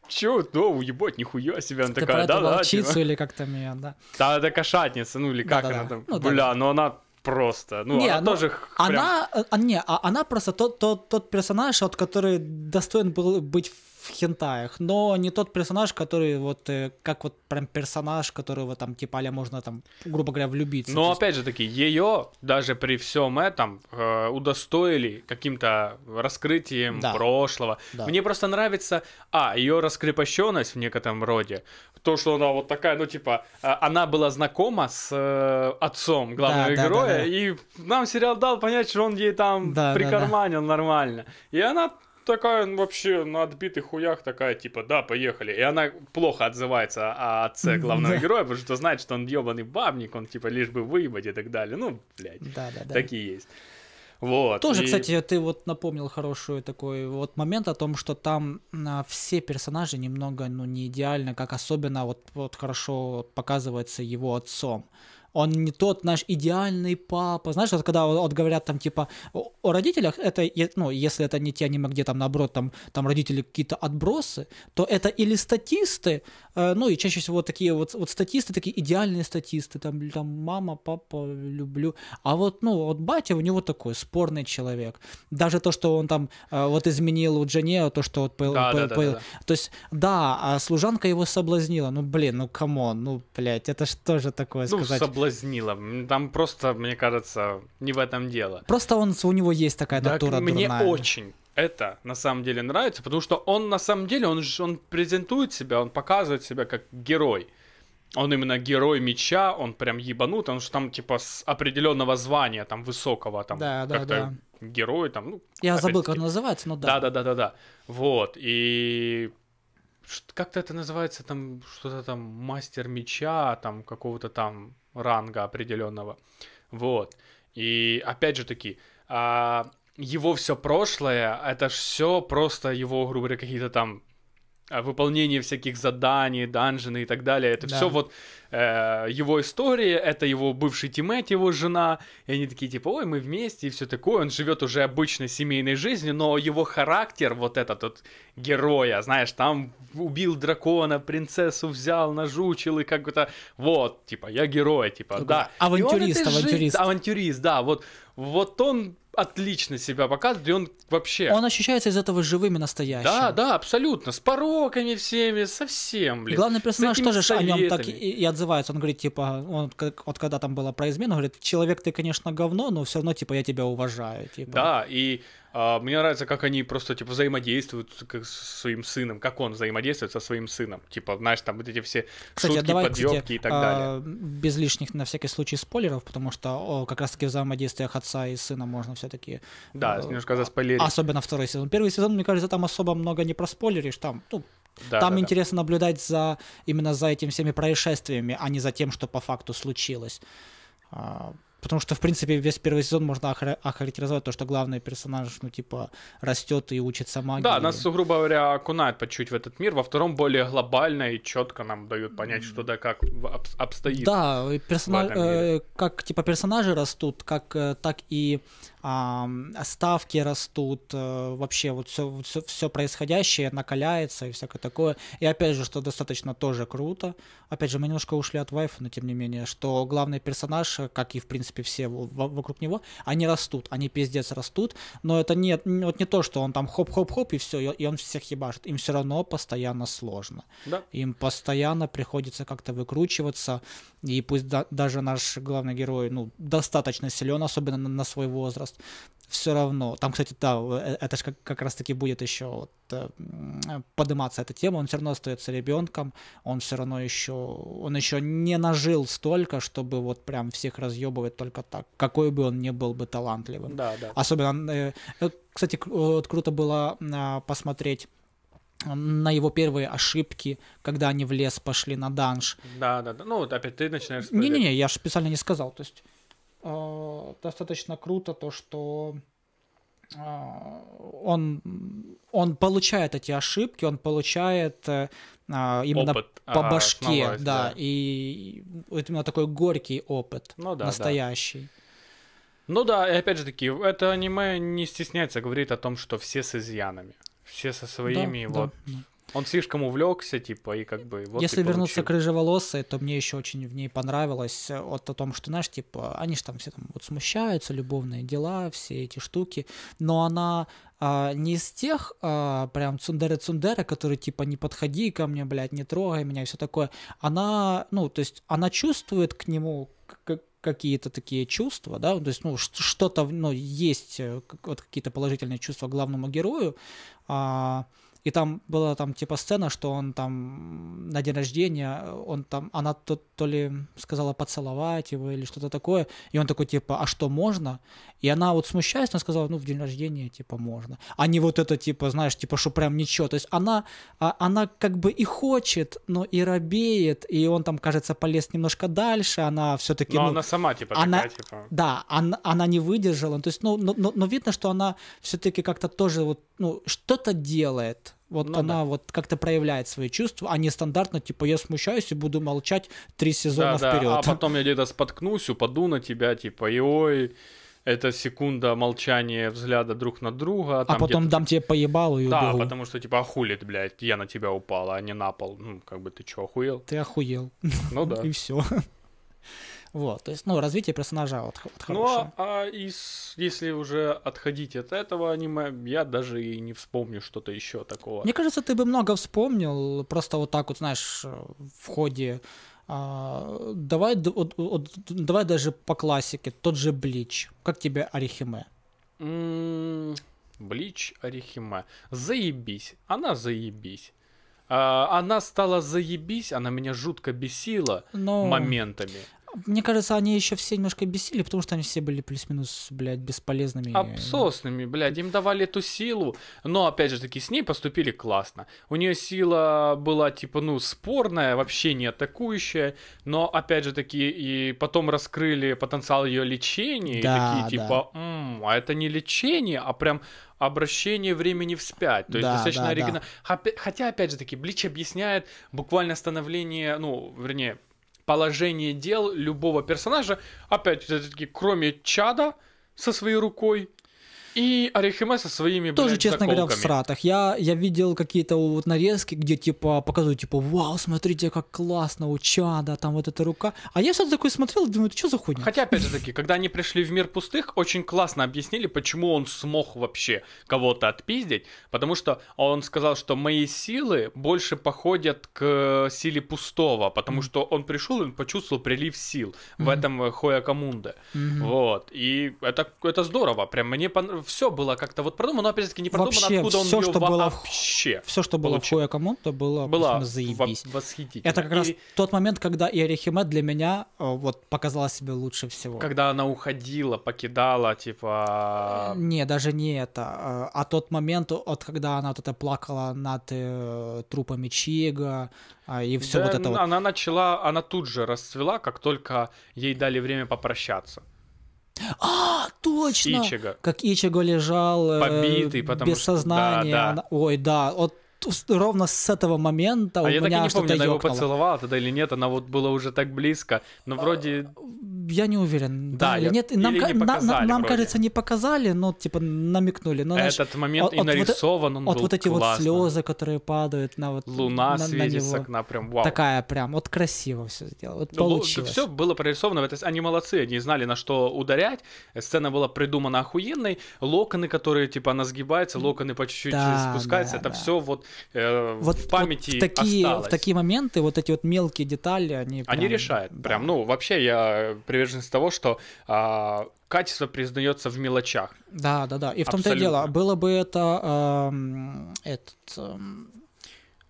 чё, да, уебать, нихуя себе. Она Ты такая, да, да, волчицу типа. или как там ее, да? Да, это кошатница, ну или как Да-да-да. она там. Ну, да, Бля, да. ну она просто, ну Не, она ну, тоже х- прям- Она, э, а, не, а она просто тот, тот, тот персонаж, вот, который достоин был быть в хентаях, но не тот персонаж, который вот, э, как вот прям персонаж, которого там, типа, а можно там, грубо говоря, влюбиться. Но опять же таки, ее даже при всем этом э, удостоили каким-то раскрытием Да. прошлого. Да. Мне просто нравится, а, ее раскрепощенность в некотором роде. То, что она вот такая, ну, типа, э, она была знакома с э, отцом главного Да, да, героя, да, да. и нам сериал дал понять, что он ей там Да, да, прикарманил нормально. И она такая вообще на отбитых хуях такая, типа, да, поехали. И она плохо отзывается о отце главного Да. героя, потому что знает, что он ебаный бабник, он, типа, лишь бы выебать и так далее. Ну, блядь, Да, да, да. такие есть. Вот. Тоже, и- кстати, ты вот напомнил хороший такой вот момент о том, что там а, все персонажи немного, ну, не идеально, как особенно вот, вот хорошо показывается его отцом. Он не тот, знаешь, идеальный папа. Знаешь, вот когда вот, говорят там, типа, о, родителях, это, ну, если это не те аниме, где там, наоборот, там, там родители какие-то отбросы, то это или статисты, э, ну, и чаще всего такие вот, вот статисты, такие идеальные статисты, там, там, мама, папа, люблю. А вот, ну, вот батя у него такой спорный человек. Даже то, что он там э, вот изменил у Джанео, то, что вот... по- Да, по- да, да, по- да, да. То есть, да, а служанка его соблазнила. Ну, блин, ну, come on, ну, блядь, это ж тоже такое Ну, сказать. Соблазнила. Там просто, мне кажется, не в этом дело. Просто он, у него есть такая Так натура мне дурная. очень это на самом деле нравится, потому что он на самом деле, он, он презентует себя, он показывает себя как герой. Он именно герой меча, он прям ебанут, он же там типа с определенного звания, там высокого, там Да, да, как-то герой, там, ну, Я забыл, как он называется, но Да, да. да, да, да, да. Вот. И как-то это называется там что-то там мастер меча, там какого-то там ранга определенного. Вот. И опять же таки, а, его все прошлое, это все просто его, грубо говоря, какие-то там выполнение всяких заданий, данжены и так далее. Это Да. все вот э, его история, это его бывший тиммейт, его жена, и они такие типа, ой, мы вместе и все такое. Он живет уже обычной семейной жизнью, но его характер, вот этот вот героя, знаешь, там убил дракона, принцессу взял, нажучил и как то вот, типа, я герой, типа, Такой да. Авантюрист, этой жи- авантюрист. авантюрист, да, вот, вот он отлично себя показывает, и он вообще... Он ощущается из этого живым и настоящим. Да, да, абсолютно. С пороками всеми, совсем, блин. главный персонаж тоже ж о нем так и, советами. и отзывается. Он говорит, типа, он, как, вот когда там было про измену, говорит, человек ты, конечно, говно, но все равно, типа, я тебя уважаю. Типа. Да, и а, мне нравится, как они просто, типа, взаимодействуют как со своим сыном, как он взаимодействует со своим сыном. Типа, знаешь, там вот эти все Кстати, шутки, давай, подъебки кстати, и так а, далее. без лишних, на всякий случай, спойлеров, потому что о, как раз-таки в взаимодействиях отца и сына можно все-таки... Да, э, немножко заспойлерить. Особенно второй сезон. Первый сезон, мне кажется, там особо много не проспойлеришь. Там, ну, Да, там да, да. интересно наблюдать за именно за этими всеми происшествиями, а не за тем, что по факту случилось. Потому что, в принципе, весь первый сезон можно охар- охарактеризовать то, что главный персонаж, ну, типа, растет и учится магии. Да, нас, грубо говоря, окунают по чуть в этот мир. Во втором более глобально и четко нам дают понять, что да как об- обстоит. Да, и персона- в этом мире. э, как типа персонажи растут, как э, так и ставки растут, э, вообще вот все, все, все происходящее накаляется и всякое такое. И опять же, что достаточно тоже круто. Опять же, мы немножко ушли от вайфа, но тем не менее, что главный персонаж, как и в принципе все вокруг него, они растут, они пиздец растут, но это не, вот не то, что он там хоп-хоп-хоп и все, и он всех ебашит. Им все равно постоянно сложно. Да. Им постоянно приходится как-то выкручиваться, и пусть да- даже наш главный герой, ну, достаточно силен, особенно на, на свой возраст, все равно. Там, кстати, да, э, это же как, как раз-таки будет еще вот, э, подниматься эта тема, он все равно остается ребенком, он все равно еще, он еще не нажил столько, чтобы вот прям всех разъебывать только так, какой бы он ни был бы талантливым. Да, да. Особенно, э, э, кстати, вот круто было а, посмотреть на его первые ошибки, когда они в лес пошли на данж. Да, да, да. Ну, вот опять ты начинаешь. Не-не-не, я же специально не сказал. То есть э, достаточно круто то, что э, он, он получает эти ошибки, он получает э, а, именно Опыт. по Ага, башке, основать, да, да. и вот именно такой горький опыт, Ну да, да. настоящий. Ну да, и опять же таки, это аниме не стесняется говорит о том, что все с изъянами. Все со своими, Да, да, вот. да. Он слишком увлекся, типа, и как бы вот Если вернуться получил. к рыжеволосой, то мне еще очень в ней понравилось э, вот о том, что, знаешь, типа, они же там все там вот смущаются, любовные дела, все эти штуки, но она а, не из тех а, прям цундеры-цундеры, которые типа не подходи ко мне, блядь, не трогай меня и все такое. Она, ну, то есть она чувствует к нему какие-то такие чувства, да, то есть, ну, что-то, ну, есть э, вот какие-то положительные чувства главному герою, а, и там была там типа сцена, что он там на день рождения, он там, она то, то ли сказала поцеловать его или что-то такое, и он такой типа, а что можно? И она вот смущаясь, она сказала, ну в день рождения типа можно, а не вот это типа, знаешь, типа, что прям ничего. То есть она, а, она как бы и хочет, но и робеет, и он там, кажется, полез немножко дальше, она все-таки, Но ну, она сама, типа, она- такая, типа... да, она, она не выдержала. То есть, ну, но, но, но видно, что она все-таки как-то тоже вот, ну, что-то делает. Вот Ну она вот как-то проявляет свои чувства, а не стандартно, типа, я смущаюсь и буду молчать три сезона Да, да, вперед. а потом я где-то споткнусь, упаду на тебя, типа, и ой, это секунда молчания взгляда друг на друга. А там потом дам тебе поебалу и Да, убегу. потому что, типа, а хули ты, блядь, я на тебя упала, а не на пол. Ну, как бы ты чё, охуел? Ты охуел. Ну да. И все. Вот, то есть, ну, развитие персонажа вот, вот Ну, хорошее. а, а из, если уже отходить от этого аниме, я даже и не вспомню что-то еще такого. Мне кажется, ты бы много вспомнил, просто вот так вот, знаешь, в ходе. а, давай, вот- вот давай даже по классике, тот же Блич. Как тебе Арихиме? М, Блич Арихиме. Заебись. Она заебись. А, она стала заебись, она меня жутко бесила Но моментами. Мне кажется, они еще все немножко бесили, потому что они все были плюс-минус, блядь, бесполезными. Абсосными, блядь, им давали эту силу, но опять же таки с ней поступили классно. У нее сила была типа, ну, спорная, вообще не атакующая, но опять же таки и потом раскрыли потенциал ее лечения, Да, и такие да. типа, «М, а это не лечение, а прям обращение времени вспять. То есть Да, достаточно да, да. оригинально. Хопе- Хотя, опять же таки, Блич объясняет буквально становление, ну, вернее, положение дел любого персонажа, опять кроме Чада со своей рукой и Арихиме со своими, Тоже, блядь, честно говоря, в заколками. сратах. Я, я видел какие-то вот нарезки, где типа показывают, типа, вау, смотрите, как классно у Чада, там вот эта рука. А я такой смотрел, думаю, ты что за хуйня? Хотя, опять же таки, когда они пришли в мир пустых, очень классно объяснили, почему он смог вообще кого-то отпиздить, потому что он сказал, что мои силы больше походят к силе пустого, потому что он пришел и он почувствовал прилив сил в этом э, Хоя Камунде. Вот, и это, это здорово, прям мне все было как-то вот продумано, но опять же таки не продумано, Вообще, откуда он всё, её что было в- вообще Все, что было получил. в Хоя Камонто, было, была просто заебись. во- восхитительно. Это как раз И тот момент, когда и Арихиме для меня э, вот показала себя лучше всего. когда она уходила, покидала, типа... Не, даже не это, э, а тот момент, от когда она вот это плакала над э, трупами Чига, а, и все Да, вот это вот. Она начала, она тут же расцвела, как только ей дали время попрощаться. А, точно! Ичиго. Как Ичиго лежал э, Побитый, потому без что- да, сознания. да. Она- Ой, да, вот ровно с этого момента А у я так и меня не помню, она его ёкнуло. поцеловала тогда или нет, она вот была уже так близко, но вроде... Я не уверен, Да, да, или я- нет. Нам, или не на- на- показали нам вроде. кажется, не показали, но типа намекнули. Но, знаешь, Этот момент от- и от вот нарисован, он вот был вот эти вот классно. слезы, которые падают на вот Луна на, на светит с него. окна, прям вау. Такая прям, вот красиво все сделано, вот Ну, получилось. Все было прорисовано, это, они молодцы, они знали, на что ударять. Сцена была придумана охуенной. Локоны, которые, типа, она сгибается, локоны по чуть-чуть Да, спускаются. да, это да. все вот, э, вот, в памяти вот в такие, осталось. в такие моменты, вот эти вот мелкие детали, они Они прям, решают. да. Прям, ну, вообще я приверженец того, что а, качество признается в мелочах. Да, да, да. И в том-то и дело, было бы это эм, этот эм,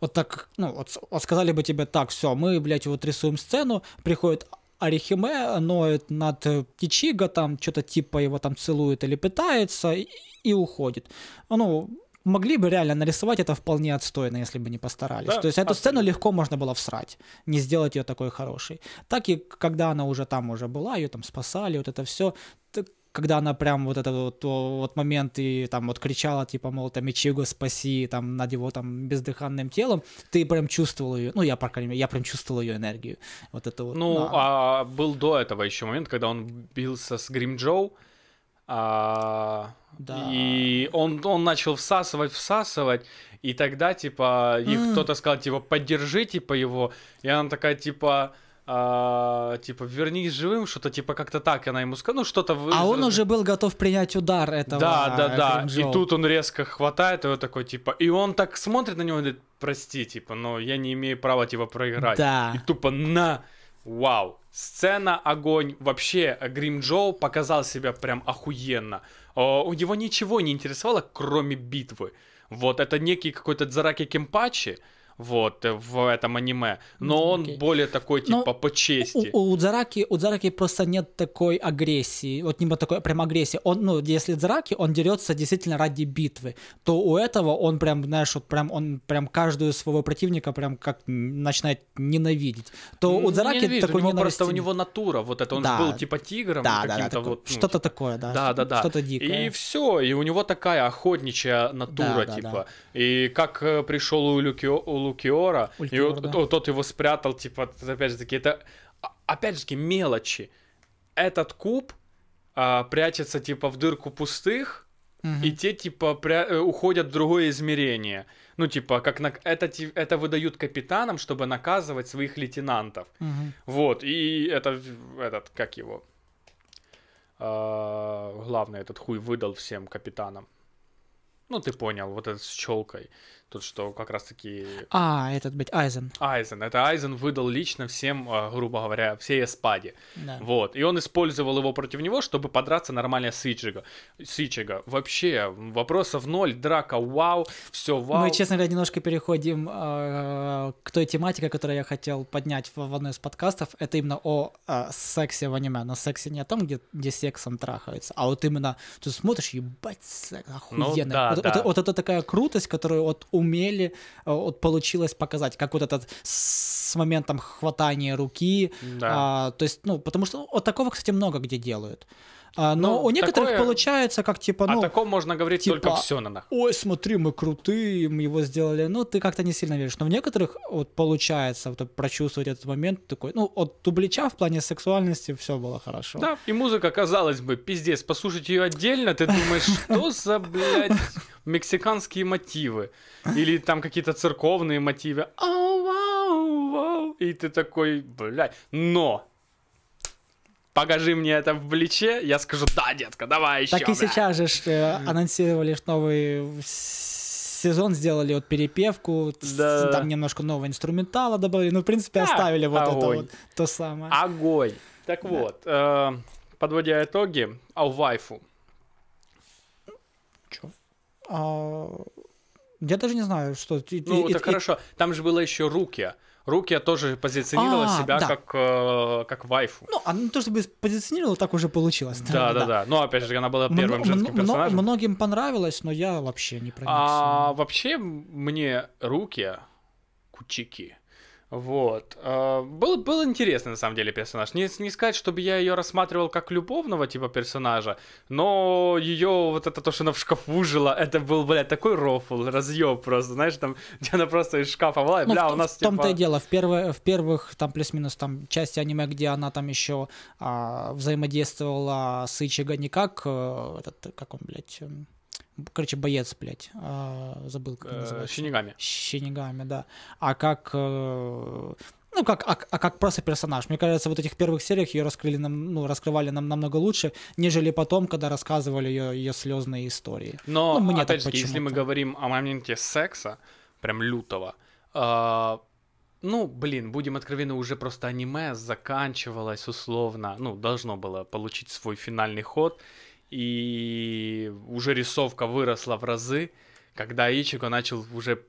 вот так, ну, вот, вот сказали бы тебе так, все, мы, блядь, вот рисуем сцену, приходит Арихиме, ноет над э, Тичиго, там что-то типа его там целует или пытается и, и уходит. Ну, могли бы реально нарисовать это вполне отстойно, если бы не постарались. Да, То есть эту сцену абсолютно. легко можно было всрать, не сделать ее такой хорошей. Так и когда она уже там уже была, ее там спасали, вот это все, когда она прям вот этот вот, вот момент и там вот кричала, типа, мол, там, Ичиго, спаси, там, над его там бездыханным телом, ты прям чувствовал ее, ну, я, по крайней мере, я прям чувствовал ее энергию. Вот это вот. Ну, да. а был до этого еще момент, когда он бился с Грим Джоу. А, Да. И он, он начал всасывать, всасывать, и тогда, типа, их М. кто-то сказал, типа, поддержи, типа, его, и она такая, типа, а, типа, вернись живым, что-то, типа, как-то так, она ему сказала, ну, что-то... вы- А он уже был готов принять удар этого Да, да, да. Гримджоу. И тут он резко хватает его такой, типа, и он так смотрит на него и говорит, прости, типа, но я не имею права, типа, проиграть. Да. И тупо на, вау. Сцена огонь. Вообще, Грим Джоу показал себя прям охуенно. О, У него ничего не интересовало, кроме битвы. Вот, это некий какой-то Дзараки Кемпачи, вот, э, в этом аниме. Но он Окей. более такой, типа, по чести. У, у Дзараки, у Дзараки просто нет такой агрессии, вот не такой прям агрессии. Он, ну, если Дзараки, он дерется действительно ради битвы, то у этого он прям, знаешь, вот прям он прям каждую своего противника прям как начинает ненавидеть. То у Ну, Дзараки ненавижу, такой у него ненависти просто у него натура, вот это он Да. же был типа тигром да, да, да, каким-то такой- вот ну, что-то такое, да, Да, да, да. что-то дикое. И все, и у него такая охотничья натура, Да, да, типа. И как э, пришел у, Люкио, Лукиора, и вот да. то- тот его спрятал, типа, опять же таки, это, а- опять же таки, мелочи. Этот куб а, прячется, типа, в дырку пустых, Мгм. и те, типа, пря- э, уходят в другое измерение. Ну, типа, как на... это, это выдают капитанам, чтобы наказывать своих лейтенантов. Мгм. Вот, и это, этот, как его, А, главный этот хуй выдал всем капитанам. Ну, ты понял, вот этот с челкой. Тут что как раз-таки А, этот, блядь, Айзен. Айзен. Это Айзен выдал лично всем, а, грубо говоря, всей Эспаде. Да. Вот. И он использовал его против него, чтобы подраться нормально с Ичиго. С Ичиго. Вообще, вопросов ноль, драка, вау, все вау. Мы, честно говоря, немножко переходим э, к той тематике, которую я хотел поднять в, в одной из подкастов. Это именно о э, сексе в аниме. Но сексе не о том, где, где сексом трахаются, а вот именно ты смотришь, ебать, секс, охуенно. да, вот, да. Вот, вот это такая крутость, которую вот умели, э, вот получилось показать, как вот этот с моментом хватания руки. Да. А, то есть, ну, потому что вот такого, кстати, много где делают. А, но Ну, у некоторых такое- получается, как типа, ну... О таком можно говорить типа, только все на нах. ой, смотри, мы крутые, мы его сделали. Ну, ты как-то не сильно веришь. Но в некоторых вот получается вот, прочувствовать этот момент такой. Ну, от Тублича в плане сексуальности все было хорошо. Да, и музыка, казалось бы, пиздец, послушать ее отдельно, ты думаешь, что за, блядь, мексиканские мотивы? Или там какие-то церковные мотивы. И ты такой, блядь, но... Покажи мне это в плече, я скажу, да, детка, давай еще. Так и сейчас же э, анонсировали новый сезон, сделали вот перепевку, Да. там немножко нового инструментала добавили. Ну, в принципе, Да, оставили вот это огонь. вот то самое. Огонь. Так вот, э, подводя итоги, о вайфу. Чё? А, Я даже не знаю, что... и- Ну, и- так и- хорошо. Там же было еще Рукия. Рукия тоже позиционировала А, себя да. как, э, как вайфу. Ну, а не то чтобы позиционировал, так уже получилось. Да, да, да. Но опять же, она была первым женским мно- персонажем. Многим понравилось, но я вообще не проникся. А вообще мне руки, кучики, Вот. А, был, был интересный, на самом деле, персонаж. Не, не сказать, чтобы я ее рассматривал как любовного типа персонажа, но ее вот это то, что она в шкафу жила, это был, блядь, такой рофл, разъеб просто, знаешь, там, где она просто из шкафа вылазит, Ну, бля, в, у нас в том-то типа... и дело, в, первое, в первых, там, плюс-минус, там, части аниме, где она там еще а, взаимодействовала с Ичиго не как, э, этот, как он, блядь, эм, короче, боец, блядь, а, забыл, как э, называется. Шинигами. Шинигами, да. А как, э, ну, как, а, а как просто персонаж. Мне кажется, вот этих первых сериях ее раскрыли нам, ну, раскрывали нам намного лучше, нежели потом, когда рассказывали ее, ее слезные истории. Но, Ну, мне опять же, если мы говорим о моменте секса, прям лютого, а, ну, блин, будем откровенны, уже просто аниме заканчивалось условно, ну, должно было получить свой финальный ход, и уже рисовка выросла в разы, когда Ичиго начал уже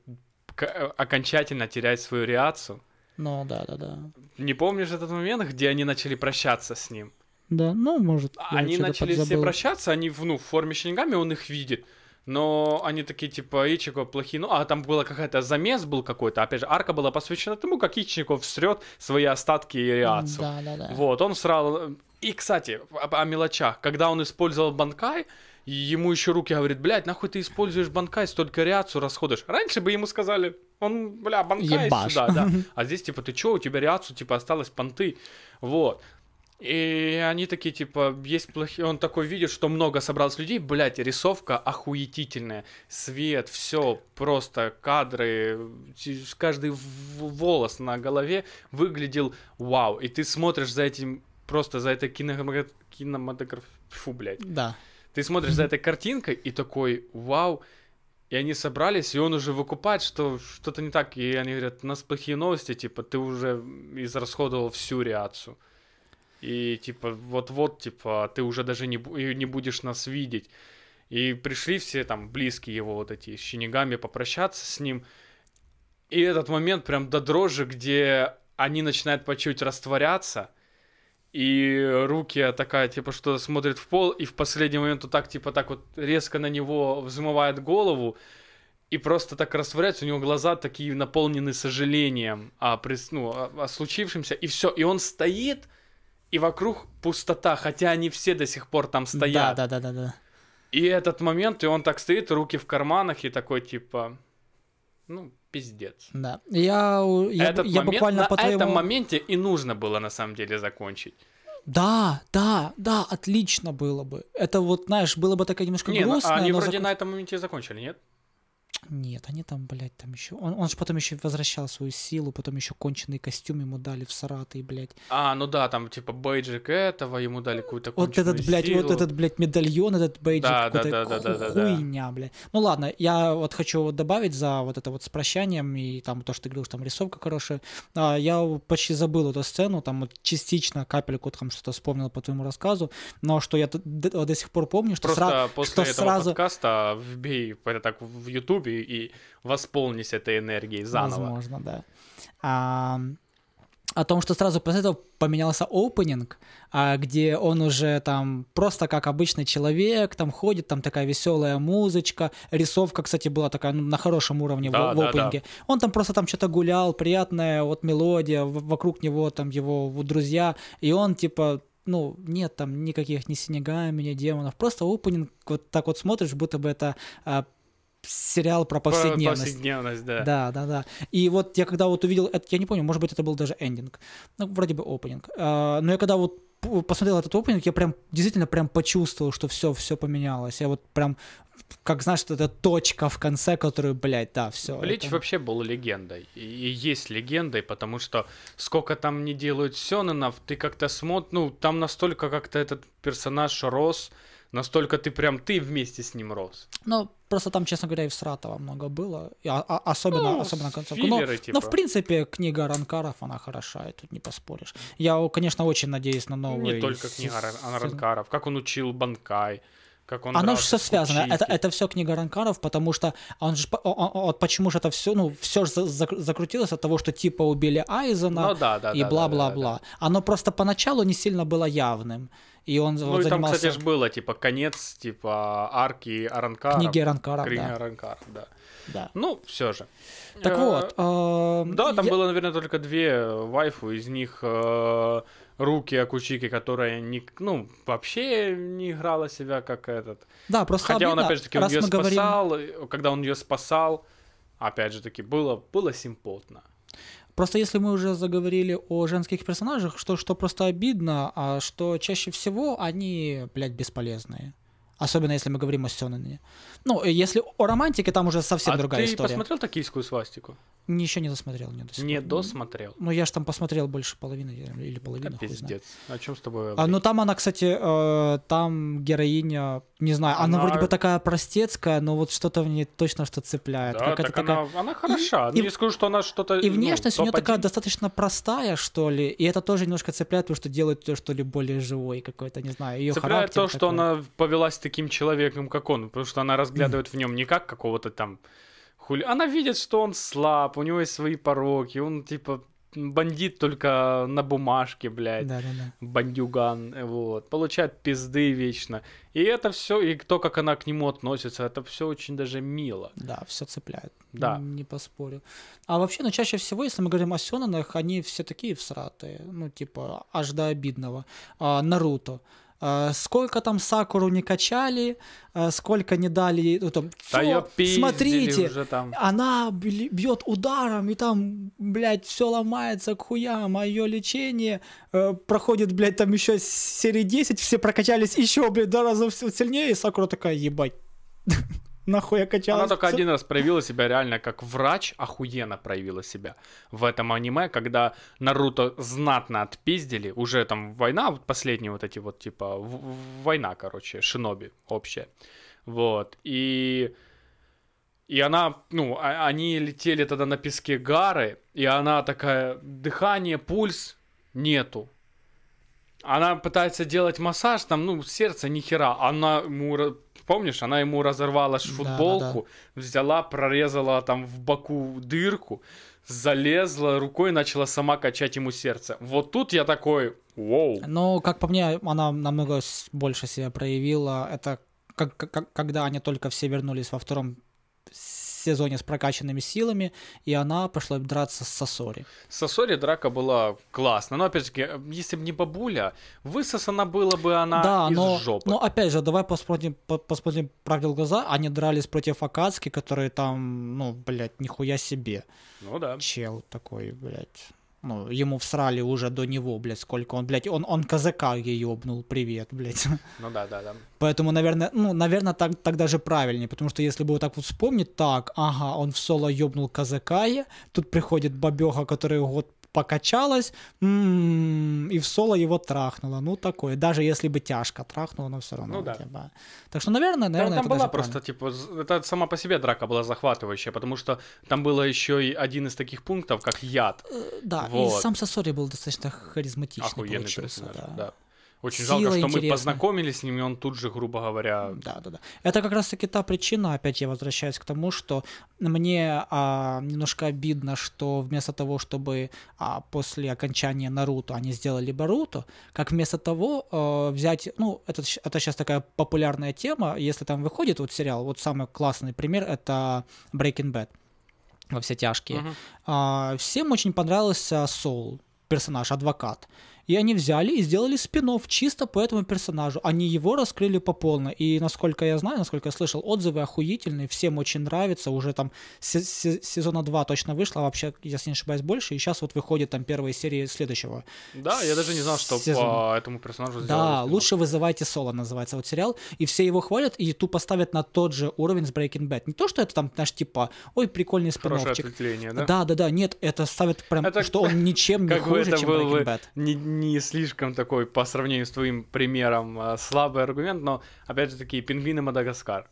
к- окончательно терять свою реакцию. Ну, да, да, да. Не помнишь этот момент, где они начали прощаться с ним? Да, ну, может, Они начали все подзабыл. прощаться, они в, ну, в форме Шинигами, он их видит. Но они такие, типа, Ичико плохие. Ну, а там была какая-то замес был какой-то. Опять же, арка была посвящена тому, как Ичико всрет свои остатки и реацию. Да, да, да. Вот, он срал... И, кстати, о, о мелочах. Когда он использовал банкай, ему еще руки говорит, блядь, нахуй ты используешь банкай, столько реакцию расходуешь. Раньше бы ему сказали, он, бля, банкай Ебашь. сюда, да. А здесь, типа, ты чё, у тебя реакцию, типа, осталось понты. Вот. И они такие, типа, есть плохие... Он такой видит, что много собралось людей. Блять, рисовка охуетительная. Свет, все, просто кадры. Каждый волос на голове выглядел вау. И ты смотришь за этим, просто за этой кинематограф... кинематограф... Фу, блядь. Да. Ты смотришь за этой картинкой и такой, вау. И они собрались, и он уже выкупает, что что-то не так. И они говорят, у нас плохие новости, типа, ты уже израсходовал всю реакцию. И типа, вот-вот, типа, ты уже даже не, не будешь нас видеть. И пришли все там близкие его вот эти щенигами попрощаться с ним. И этот момент прям до дрожи, где они начинают по чуть растворяться, и руки такая, типа, что смотрит в пол, и в последний момент вот так, типа, так вот резко на него взмывает голову, и просто так растворяется, у него глаза такие наполнены сожалением о, ну, о, о случившемся, и все, и он стоит, и вокруг пустота, хотя они все до сих пор там стоят. Да, да, да, да, да. И этот момент, и он так стоит, руки в карманах, и такой, типа, ну, пиздец. Да. Я, я, Этот я момент, буквально на по твоему... этом моменте и нужно было на самом деле закончить. Да, да, да, отлично было бы. Это вот, знаешь, было бы такая немножко Не, ну, грустно. а они но вроде закон- на этом моменте закончили, нет? Нет, они там, блядь, там еще... Он, он же потом еще возвращал свою силу, потом еще конченый костюм ему дали в Саратове, блядь. А, ну да, там типа бейджик этого, ему дали какую-то Вот этот, блядь, вот силу. этот, блядь, медальон, этот бейджик, Да, да, какой-то да, да, да, да, да. хуйня, блядь. Ну ладно, я вот хочу вот добавить за вот это вот с прощанием и там то, что ты говорил, что там рисовка хорошая. А, я почти забыл эту сцену, там вот частично капельку там что-то вспомнил по твоему рассказу, но что я т- до, до сих пор помню, что, Просто сра- после что этого сразу... подкаста вбей это так в Ютубе и восполнись этой энергией заново. Возможно, да. А, о том, что сразу после этого поменялся опенинг, а, где он уже там просто как обычный человек, там ходит, там такая веселая музычка, рисовка, кстати, была такая ну, на хорошем уровне Да, в, в да, да. опенинге. Он там просто там что-то гулял, приятная вот мелодия, вокруг него там его друзья, и он типа ну, нет там никаких ни синегами, ни демонов, просто опенинг вот так вот смотришь, будто бы это а, сериал про По- повседневность. Повседневность, да. Да, да, да. И вот я когда вот увидел, это, я не помню, может быть, это был даже эндинг, ну, вроде бы опенинг. А, но я когда вот посмотрел этот опенинг, я прям действительно прям почувствовал, что все, все поменялось. Я вот прям, как знаешь, что это точка в конце, которую, блядь, да, все. Блич вообще был легендой. И, есть легендой, потому что сколько там не делают Сёнэнов, ты как-то смотришь, ну, там настолько как-то этот персонаж рос, настолько ты прям, ты вместе с ним рос. Ну, просто там, честно говоря, и в Саратова много было. И а- а- особенно, Ну, особенно концовку. Но, филлеры, но, типа. в принципе, книга Ранкаров, она хороша, и тут не поспоришь. Я, конечно, очень надеюсь на новый... Не только книга с- Ар- Аранкаров, как он учил Банкай, как он Оно дрался все связано. Это, это все книга Ранкаров, потому что он же, по- о- о- вот почему же это все, ну, все же за- зак- закрутилось от того, что типа убили Айзена Ну да, да, и да, да, бла-бла-бла. да, да. Оно просто поначалу не сильно было явным. И он Ну вот и там, занимался кстати, же было, типа, конец, типа, арки Аранкара. книги Ранкаров, Книги да. Аранкара, да. Да. Ну, все же. Так Э, вот. э, Да, там я- было, наверное, только две вайфу, из них э, Руки Акучики, которая не, ну, вообще не играла себя как этот. Да, просто Хотя он, обидно, опять же таки, он ее говорим- спасал, э, когда он ее спасал, опять же таки, было, было симпотно. Просто если мы уже заговорили о женских персонажах, что, что просто обидно, а что чаще всего они, блядь, бесполезные. Особенно если мы говорим о Сёнэне. Ну, если о романтике, там уже совсем а другая ты история. посмотрел токийскую свастику? Ничего не досмотрел, не досмотрел. Не досмотрел. Ну, я же там посмотрел больше половины или половину. Да пиздец. О чем с тобой А, ну там она, кстати, э, там героиня, не знаю, она, Она- вроде бы такая простецкая, но вот что-то в ней точно что цепляет. Да, так такая... она, она хороша. и- не скажу, что она что-то... И ну, внешность у нее такая достаточно простая, что ли, и это тоже немножко цепляет, потому что делает ее, что ли, более живой какой-то, не знаю, ее Цепляет то, что такой. она повелась таким человеком, как он, потому что она разглядывает в нем не как какого-то там хули... Она видит, что он слаб, у него есть свои пороки, он типа бандит только на бумажке, блядь. Да-да-да. бандюган, вот, получает пизды вечно. И это все, и то, как она к нему относится, это все очень даже мило. Да, все цепляет. Да. Не поспорю. А вообще, ну, чаще всего, если мы говорим о Сёнэнах, они все такие всратые. Ну, типа, аж до обидного. А, Наруто. А, сколько там Сакуру не качали, а, сколько не дали ну, там, Да «Фу, её пиздили смотрите, уже там. она бьет ударом, и там, блядь, все ломается к хуям, а ее лечение э, проходит, блядь, там еще серии 10, все прокачались еще, блядь, два раза всё сильнее, и Сакура такая, ебать, нахуй я качалась. Она только один раз проявила себя реально как врач, охуенно проявила себя в этом аниме, когда Наруто знатно отпиздили, уже там война, вот последние вот эти вот, типа, война, короче, шиноби общая, вот, и... И она, ну, а- они летели тогда на песке Гары, и она такая, дыхание, пульс нету. Она пытается делать массаж, там, ну, сердце ни хера. Она ему, помнишь, она ему разорвала ж Да, футболку, взяла, прорезала там в боку дырку, залезла рукой, начала сама качать ему сердце. Вот тут я такой, вау. Но, как по мне, она намного больше себя проявила. Это как, как- когда они только все вернулись во втором сезоне с прокачанными силами, и она пошла драться с Сосори. С Сосори драка была классная. Но, опять же, если бы не бабуля, высосана была бы она да, из но, жопы. но опять же, давай посмотрим, по- посмотрим правде в глаза. Они дрались против Акацки, которые там, ну, блядь, нихуя себе. Ну да. Чел такой, блядь. Ну, ему всрали уже до него, блядь, сколько он, блядь, он, он казака ей ёбнул, привет, блядь. Ну да, да, да. Поэтому, наверное, ну, наверное, так, так даже правильнее, потому что если бы вот так вот вспомнить, так, ага, он в соло ёбнул казакае, тут приходит бабёга, которая год покачалась, м, и в соло его трахнула, ну, такое, даже если бы тяжко трахнула, но все равно. Ну да. типа. Так что, наверное, Там, наверное, там это была просто, типа, это сама по себе драка была захватывающая, потому что там было еще и один из таких пунктов, как яд. Э, Да, и Вот. сам Сосори был достаточно харизматичный Охуенный получился, персонаж, да. да. Очень Сила жалко, что мы интересная. познакомились с ним, и он тут же, грубо говоря... Да, да, да. Это как раз-таки та причина, опять я возвращаюсь к тому, что мне а, немножко обидно, что вместо того, чтобы а, после окончания Наруто они сделали Боруто, как вместо того а, взять, ну, это, это сейчас такая популярная тема, если там выходит вот сериал, вот самый классный пример, это Breaking Bad во все тяжкие. Мгм. А, всем очень понравился Соул, персонаж, адвокат. И они взяли и сделали спин чисто по этому персонажу. Они его раскрыли по полной. И насколько я знаю, насколько я слышал, отзывы охуительные, всем очень нравится. Уже там се- се- сезона 2 точно вышло, а вообще, если не ошибаюсь, больше. И сейчас вот выходит там первые серии следующего. Да, я даже не знал, что Сезон. по этому персонажу сделали Да, спин-офф. лучше вызывайте соло называется вот сериал, и все его хвалят и тупо ставят на тот же уровень с Breaking Bad. Не то, что это там, знаешь, типа, ой, прикольный спин да? Да, да, да, нет, это ставят прям, Это что он ничем не хуже, чем Breaking Bad. не, не слишком такой, по сравнению с твоим примером, а, слабый аргумент, но, опять же, такие пингвины Мадагаскар.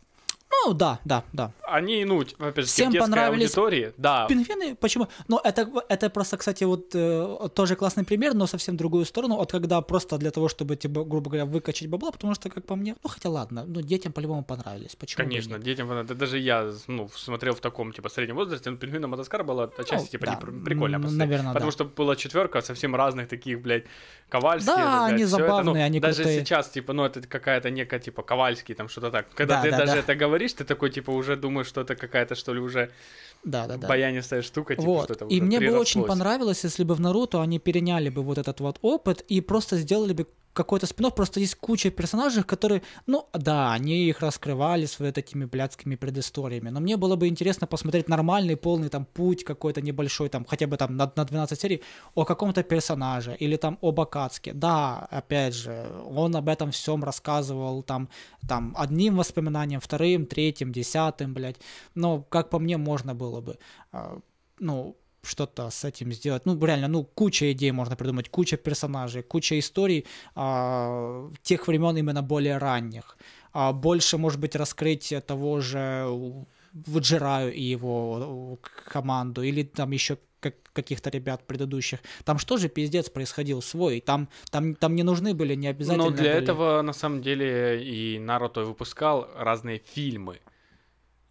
Ну, да, да, да. Они, ну, опять же, Всем детской понравились аудитории, да, Пингвины, почему? Но это, это просто, кстати, вот э, тоже классный пример, но совсем другую сторону, от когда просто для того, чтобы, типа, грубо говоря, выкачать бабла, потому что, как по мне, ну, хотя ладно, ну, детям по-любому понравились, почему Конечно, детям понравилось. Да даже я, ну, смотрел в таком, типа, среднем возрасте, но «Пингвина Мадагаскара» была отчасти, Ну, типа, да, прикольно м, посмотреть. наверное, Потому да. что была четверка совсем разных таких, блядь, Ковальские. Да, это, блядь, они всё это, ну, забавные, они Даже крутые. сейчас, типа, ну, это какая-то некая, типа, Ковальский, там, что-то так. Когда Да, ты да, даже да. это говоришь, смотришь, ты такой, типа, уже думаешь, что это какая-то, что ли, уже да, да, да. баянистая штука, типа, вот. что это И мне бы очень понравилось, если бы в Наруто они переняли бы вот этот вот опыт и просто сделали бы какой-то спин Просто есть куча персонажей, которые, ну да, они их раскрывали с вот этими блядскими предысториями. Но мне было бы интересно посмотреть нормальный, полный там путь какой-то небольшой, там хотя бы там на, на 12 серий о каком-то персонаже или там об Акацке. Да, опять же, он об этом всем рассказывал там, там одним воспоминанием, вторым, третьим, десятым, блядь. Но, как по мне, можно было бы, а, ну, что-то с этим сделать. Ну, реально, ну, куча идей можно придумать, куча персонажей, куча историй а, тех времен именно более ранних. А больше, может быть, раскрыть того же Ваджираю и его команду, или там еще как, каких-то ребят предыдущих. Там что же пиздец происходил свой? Там, там, там не нужны были не обязательно. Но для были... этого, на самом деле, и Наруто выпускал разные фильмы.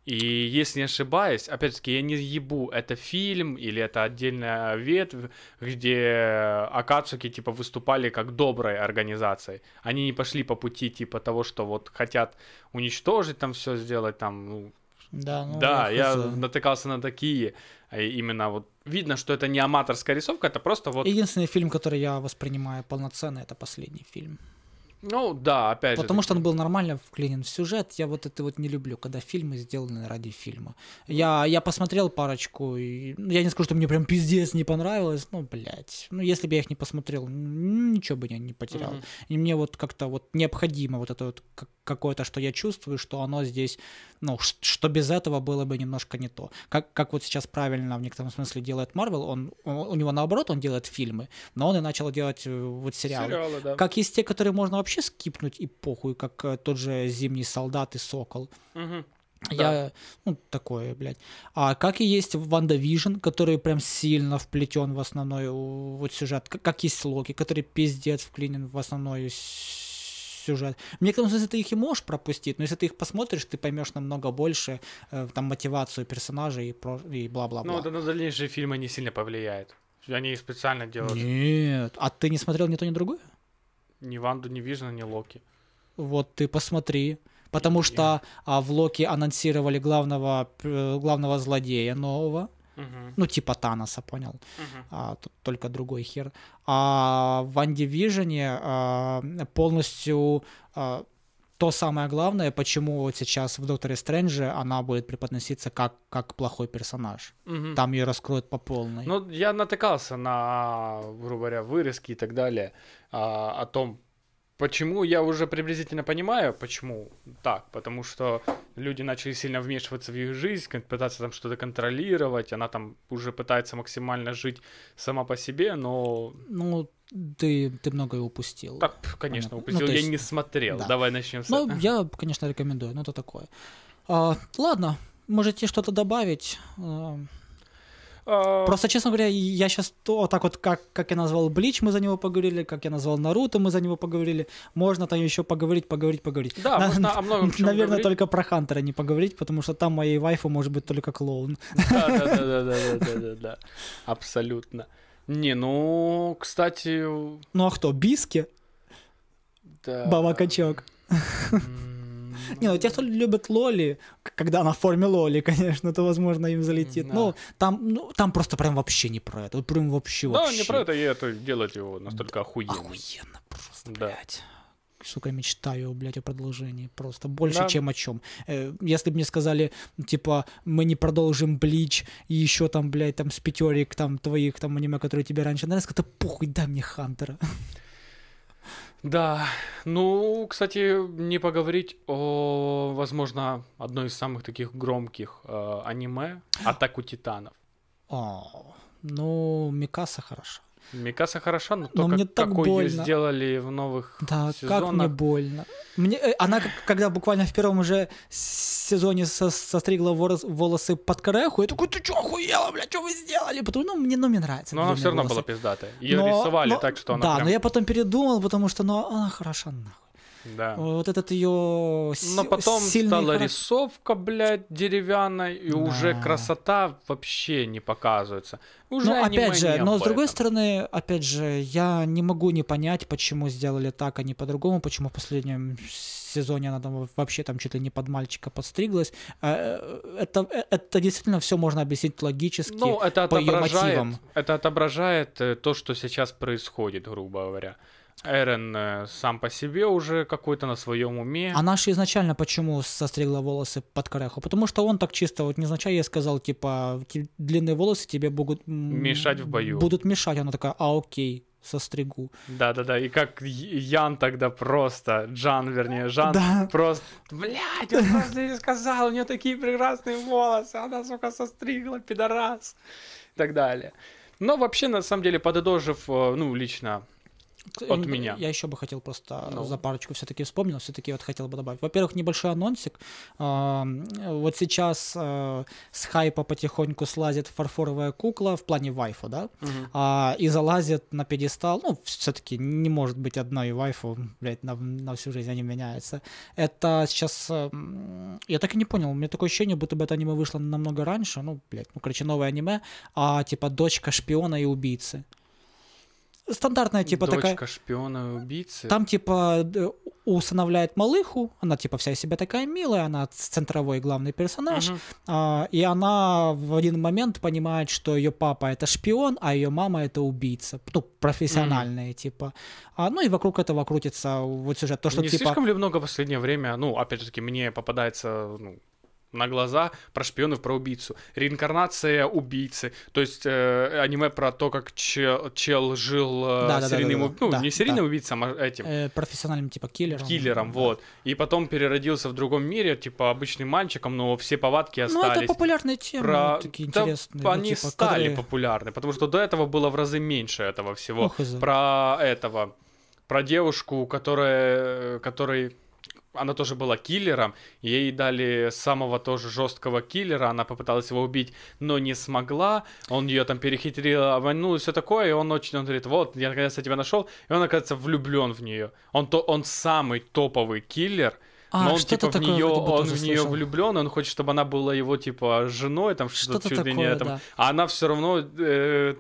И если не ошибаюсь, опять-таки, я не ебу, это фильм или это отдельная ветвь, где Акацуки, типа, выступали как доброй организацией. Они не пошли по пути, типа, того, что вот хотят уничтожить там все сделать, там, ну, да, ну, да, я, я натыкался на такие, а именно вот видно, что это не аматорская рисовка, это просто вот... Единственный фильм, который я воспринимаю полноценно, это последний фильм. Ну, да, опять Потому же. что он был нормально вклинен в сюжет. Я вот это вот не люблю, когда фильмы сделаны ради фильма. Я, я посмотрел парочку, и, ну, я не скажу, что мне прям пиздец не понравилось, ну, блядь. Ну, если бы я их не посмотрел, ничего бы я не потерял. Мгм. И мне вот как-то вот необходимо вот это вот как- какое-то, что я чувствую, что оно здесь, ну, что без этого было бы немножко не то. Как, как вот сейчас правильно в некотором смысле делает Марвел, он, он- у него наоборот, он делает фильмы, но он и начал делать э, вот сериалы. Сериалы, да. Как есть те, которые можно вообще скипнуть и похуй, как э, тот же Зимний солдат и Сокол. Мгм. Я, ну, такое, блядь. А как и есть WandaVision, который прям сильно вплетен в основной у- вот сюжет. Как, как есть Локи, который пиздец вклинен в основной сюжет. В некотором смысле ты их и можешь пропустить, но если ты их посмотришь, ты поймешь намного больше э, там мотивацию персонажей и, про- и бла-бла-бла. Ну, это на дальнейшие фильмы не сильно повлияет. Они их специально делают. Нет. А ты не смотрел ни то, ни другое? Ни Ванду, ни Вижна, ни Локи. Вот ты посмотри. Потому что а, в Локи анонсировали главного, э, главного злодея нового. Мгм. Ну, типа Таноса, понял? Мгм. А, тут только другой хер. А в Вижене а, полностью а, то самое главное, почему вот сейчас в Докторе Стрэнджи она будет преподноситься как, как плохой персонаж. Мгм. Там ее раскроют по полной. Ну, я натыкался на, грубо говоря, вырезки и так далее а, о том, почему я уже приблизительно понимаю, почему так, потому что люди начали сильно вмешиваться в их жизнь, пытаться там что-то контролировать, она там уже пытается максимально жить сама по себе, но Ну, ты, ты многое упустил. так, конечно, Понятно. упустил, Ну, то я есть, не смотрел. да. Давай начнем с Ну, этого. я, конечно, рекомендую, но это такое. А, ладно, можете что-то добавить. А, Просто, честно говоря, я сейчас то, так вот, как, как я назвал Блич, мы за него поговорили, как я назвал Наруто, мы за него поговорили. Можно там еще поговорить, поговорить, поговорить. Да, На- можно о многом чём Наверное, говорить. только про Хантера не поговорить, потому что там моей вайфу может быть только клоун. Да, да, да, да, да, да, да, да, абсолютно. Не, ну, кстати, Ну а кто? Биски? да. Баба Качок. М, Не, ну те, кто любит Лоли, когда она в форме Лоли, конечно, то, возможно, им залетит. Да. Ну, там, ну, там просто прям вообще не про это. Прям вообще, Да, вообще. не про это, и это делать его настолько охуенным. Охуенно просто, Да. блядь. Сука, мечтаю, блядь, о продолжении. Просто больше, Да. чем о чем. если бы мне сказали, типа, мы не продолжим Блич и еще там, блядь, там с пятерик там твоих там аниме, которые тебе раньше нравились, это похуй, дай мне Хантера. Да, ну, кстати, не поговорить о, возможно, одной из самых таких громких э, аниме «Атаку титанов». О, ну, Микаса хорошо. Микаса хороша, но Но то, мне как, так какой ее больно. сделали в новых Да, как сезонах. мне больно. Мне, э, она, как- когда буквально в первом уже сезоне со- состригла волосы под кореху, я такой, ты чё, охуела, блядь, что вы сделали? Потому ну, мне, ну, мне нравится. Но она все равно волосы. была пиздатая. Ее Но- рисовали но- так, что она Да, прям... но я потом передумал, потому что, ну, она хороша нахуй. Да. Вот этот ее Но потом стала характер. рисовка, блядь, деревянной, и уже Да. красота вообще не показывается. Уже аниме опять же, но с другой этом. стороны, опять же, я не могу не понять, почему сделали так, а не по-другому, почему в последнем сезоне она там вообще там чуть ли не под мальчика подстриглась. Э, Это, это действительно все можно объяснить логически. Ну, это по отображает, мотивам. это отображает э, то, что сейчас происходит, грубо говоря. Эрен э, сам по себе уже какой-то на своем уме. Она же изначально почему состригла волосы под кореху? Потому что он так чисто, вот незначай ей сказал, типа, «Ки- длинные волосы тебе будут... Мешать в бою. Будут мешать. Она такая, а окей, состригу. Да-да-да, и как Ян тогда просто, Джан, вернее, Жан, Да. просто, блядь, он просто не сказал, у нее такие прекрасные волосы, она, сука, состригла, пидорас, и так далее. Но вообще, на самом деле, подытожив, э, ну, лично, От Э, меня. Я еще бы хотел просто Ну. за парочку все-таки вспомнил, все-таки вот хотел бы добавить. Во-первых, небольшой анонсик. Вот сейчас э, с хайпа потихоньку слазит фарфоровая кукла в плане вайфу, да? А, и залазит на пьедестал. Ну, все-таки не может быть одной вайфу, блядь, на, на всю жизнь они меняются. Это сейчас... м, Я так и не понял, у меня такое ощущение, будто бы это аниме вышло намного раньше. Ну, блядь, ну, короче, новое аниме, а типа дочка шпиона и убийцы. Стандартная, типа Дочка такая... шпиона и убийцы. Там, типа, усыновляет малыху, она, типа, вся из себя такая милая, она центровой главный персонаж, Мгм. а, и она в один момент понимает, что ее папа это шпион, а ее мама это убийца, ну, профессиональные, типа. А, ну, и вокруг этого крутится вот сюжет, то, что, не типа... слишком ли много в последнее время, ну, опять же таки, мне попадается, ну, на глаза про шпионов, про убийцу. Реинкарнация убийцы. То есть э, аниме про то, как чел, чел жил э, Да-да-да-да-да. серийным, уб- ну, Да, не серийным да. убийцем, а этим, э, профессиональным, типа, киллером. киллером, Да. вот. И потом переродился в другом мире, типа обычным мальчиком, но все повадки Ну, это остались. популярные темы, про... такие да, интересные. ну, они типа, стали которые- популярны, потому что до этого было в разы меньше этого всего. Хз. Про этого, про девушку, которая, которой она тоже была киллером, ей дали самого тоже жесткого киллера, она попыталась его убить, но не смогла, он ее там перехитрил, обманул и все такое, и он очень, он говорит, вот, я наконец-то тебя нашел, и он, оказывается, влюблен в нее. Он, то, он самый топовый киллер, А, но он типа в такое нее, он в нее влюблен, он хочет, чтобы она была его типа женой, там что-то Что-то чуть ли не такое, там, да. а она все равно э,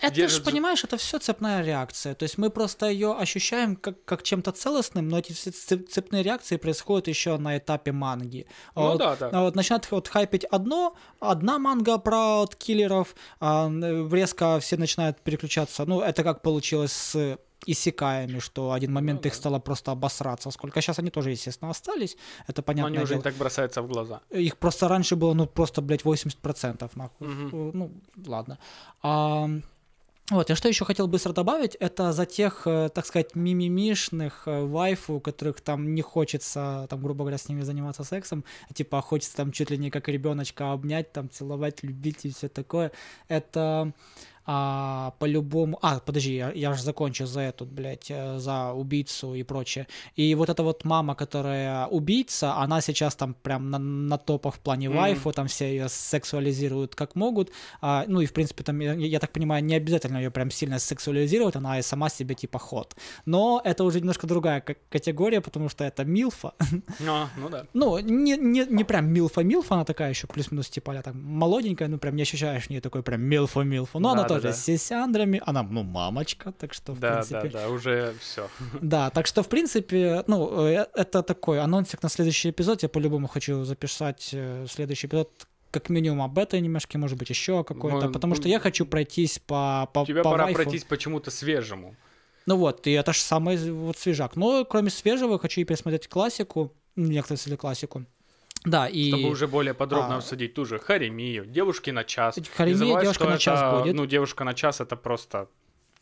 Это же, держит- понимаешь, это все цепная реакция. То есть мы просто ее ощущаем как, как чем-то целостным, но эти все цеп- цепные реакции происходят еще на этапе манги. Ну вот, да, да. а вот начинают вот хайпить одно, одна манга про вот киллеров, а резко все начинают переключаться. Ну, это как получилось с исекаями, что один момент Ну их да. стало просто обосраться. Сколько сейчас они тоже, естественно, остались. Это но понятно. они уже не так бросаются в глаза. Их просто раньше было, ну, просто, блядь, 80% нахуй. Э, Ну, ладно. А, вот, я что еще хотел быстро добавить, это за тех, э, так сказать, мимимишных э, вайфу, которых там не хочется, там, грубо говоря, с ними заниматься сексом, а типа хочется там чуть ли не как ребеночка обнять, там, целовать, любить и все такое. Это а, по-любому... А, подожди, я, я же закончу за эту, блядь, э, за убийцу и прочее. И вот эта вот мама, которая убийца, она сейчас там прям на, на топах в плане Мгм. вайфу, там все ее сексуализируют как могут. А, ну и, в принципе, там, я, я так понимаю, не обязательно ее прям сильно сексуализировать, она и сама себе типа ход. Но это уже немножко другая категория, потому что это милфа. А, ну да. Ну, не, не, не прям милфа-милфа, она такая еще плюс-минус типа там молоденькая, ну прям не ощущаешь в ней такой прям милфа-милфа. Но она Да, да, тоже да. с сисяндрами, она, ну, мамочка, так что, в Да, принципе... да, да, уже все. Да, так что, в принципе, ну, э, это такой анонсик на следующий эпизод. Я по-любому хочу записать э, следующий эпизод как минимум об этой анимешке, может быть, еще какой-то, Ну, потому что ну, я хочу пройтись по, по, Тебе по пора вайфу. пройтись почему-то свежему. Ну вот, и это же самый вот свежак. Но кроме свежего, хочу и пересмотреть классику, ну, некоторые классику. Да, и... Чтобы уже более подробно а, обсудить ту же Харемию, девушки на час. Харемия, забывай, девушка на час это, будет. Ну, девушка на час это просто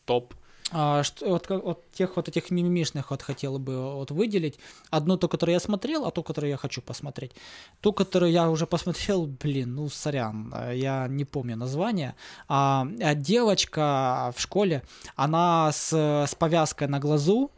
топ. А, что, вот, вот тех вот этих мимимишных вот хотел бы вот выделить. Одну, ту, которую я смотрел, а ту, которую я хочу посмотреть. Ту, которую я уже посмотрел, блин, ну, сорян, я не помню название. А, а девочка в школе, она с, с повязкой на глазу,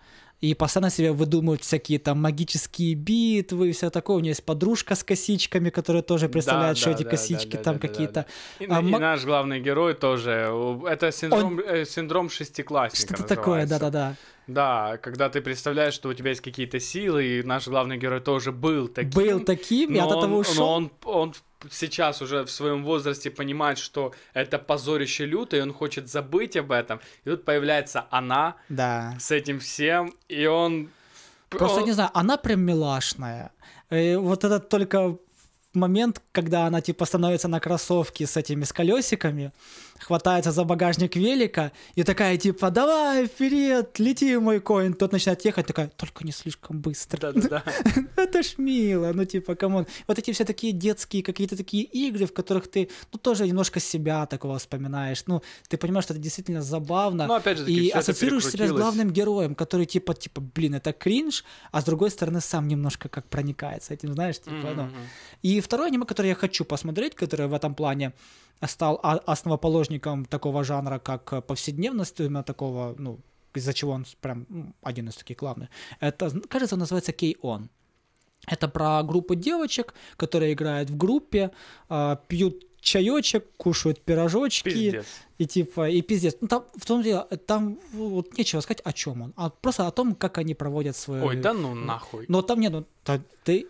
и постоянно себе выдумывают всякие там магические битвы и все такое. У нее есть подружка с косичками, которая тоже представляет, Да, что да, эти да, косички да, там да, да, какие-то. да. И, А, и наш главный герой тоже. Это синдром, э, синдром шестиклассника Что-то такое, да-да-да. Да, когда ты представляешь, что у тебя есть какие-то силы, и наш главный герой тоже был таким. Был таким, и от этого он, ушел. но он, он сейчас уже в своем возрасте понимает, что это позорище лютое, и он хочет забыть об этом. И тут появляется она Да. с этим всем, и он... Просто он- не знаю, она прям милашная. Э, вот этот только момент, когда она типа становится на кроссовке с этими с колесиками, хватается за багажник велика и такая типа давай вперед, лети мой конь. Тот начинает ехать, такая только не слишком быстро. Да-да-да. Это ж мило, ну типа, come on. Вот эти все такие детские какие-то такие игры, в которых ты, ну тоже немножко себя такого вспоминаешь. Ну, ты понимаешь, что это действительно забавно. Ну, опять же и ассоциируешь себя с главным героем, который типа, типа, блин, это кринж, а с другой стороны сам немножко как проникается этим, знаешь, типа, ну. И второе аниме, которое я хочу посмотреть, которое в этом плане стал а- основоположником такого жанра, как э, повседневность, именно такого, ну, из-за чего он прям ну, один из таких главных. Это, кажется, называется K-On. Это про группу девочек, которые играют в группе, а, пьют чаечек, кушают пирожочки. Пиздец. И типа, и пиздец. Ну, там, в том деле, там вот нечего сказать, о чем он, а просто о том, как они проводят свою... Ой, да ну нахуй. Но там нет, ну, та- ты...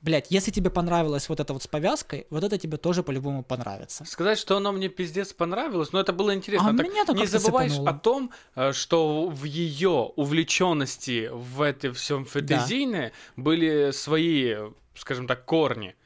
Блять, если тебе понравилось вот это вот с повязкой, вот это тебе тоже по-любому понравится. Сказать, что оно мне пиздец понравилось, но это было интересно. А Так меня-то не забываешь цепануло. о том, э, что в ее увлеченности в этом всем фэнтезийное были свои, скажем так, корни.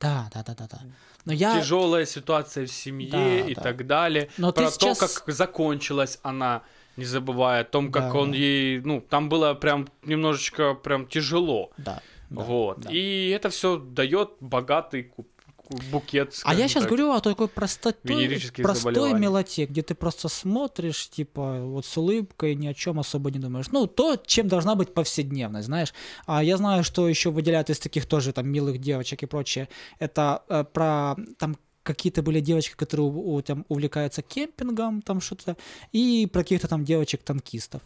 Да, да, да, да, да. Но я... Тяжелая ситуация в семье Да, и да. так далее. Но Про сейчас- то, как закончилась она, не забывая о том, как Да, он да. ей, ну, там было прям немножечко прям тяжело. Да. Да, вот. да. И это все дает богатый ку- ку- букет. А я сейчас так. говорю о такой простотой, венерических простой мелоте, где ты просто смотришь, типа, вот с улыбкой, ни о чем особо не думаешь. Ну, то, чем должна быть повседневность, знаешь. А я знаю, что еще выделяют из таких тоже там милых девочек и прочее. Это э, про там какие-то были девочки, которые у- у- там увлекаются кемпингом, там что-то, и про каких-то там девочек-танкистов.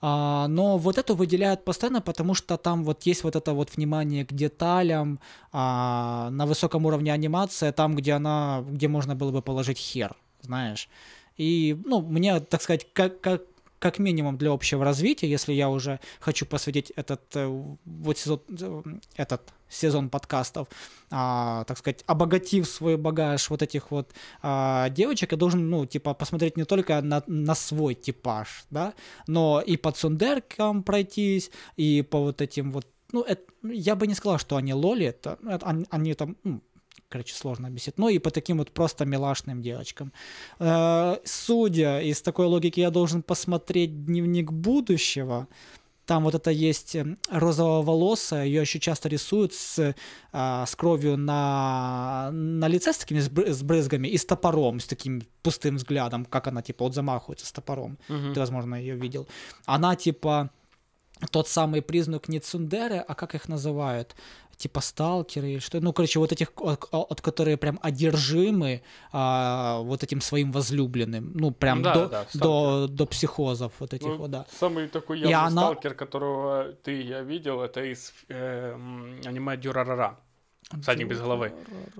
А, но вот это выделяют постоянно, потому что там вот есть вот это вот внимание к деталям, а, на высоком уровне анимация, там, где она, где можно было бы положить хер, знаешь. И, ну, мне, так сказать, как, как, как минимум для общего развития, если я уже хочу посвятить этот э, вот сезон, э, этот сезон подкастов, а, так сказать, обогатив свой багаж вот этих вот а, девочек, я должен, ну, типа, посмотреть не только на, на свой типаж, да, но и по цундеркам пройтись, и по вот этим вот, ну, это- я бы не сказал, что они лоли, это, это они, они там, ну, короче, сложно объяснить, но и по таким вот просто милашным девочкам. Э, Судя из такой логики, я должен посмотреть дневник будущего, там вот это есть э, розово-волосая, ее еще часто рисуют с, а, с кровью на, на лице, с такими с бры- с брызгами, и с топором, с таким пустым взглядом, как она, типа, вот замахивается с топором. Мгм. Ты, возможно, ее видел. Она, типа, тот самый признак не цундеры, а как их называют? Типа сталкеры что? Ну, короче, вот этих, от, от которые прям одержимы а, вот этим своим возлюбленным. Ну, прям Да, до, да, до, до психозов вот этих Ну, вот, да. Самый такой И явный она- сталкер, которого ты и я видел, это из э, аниме Дюрарара. Всадник без головы.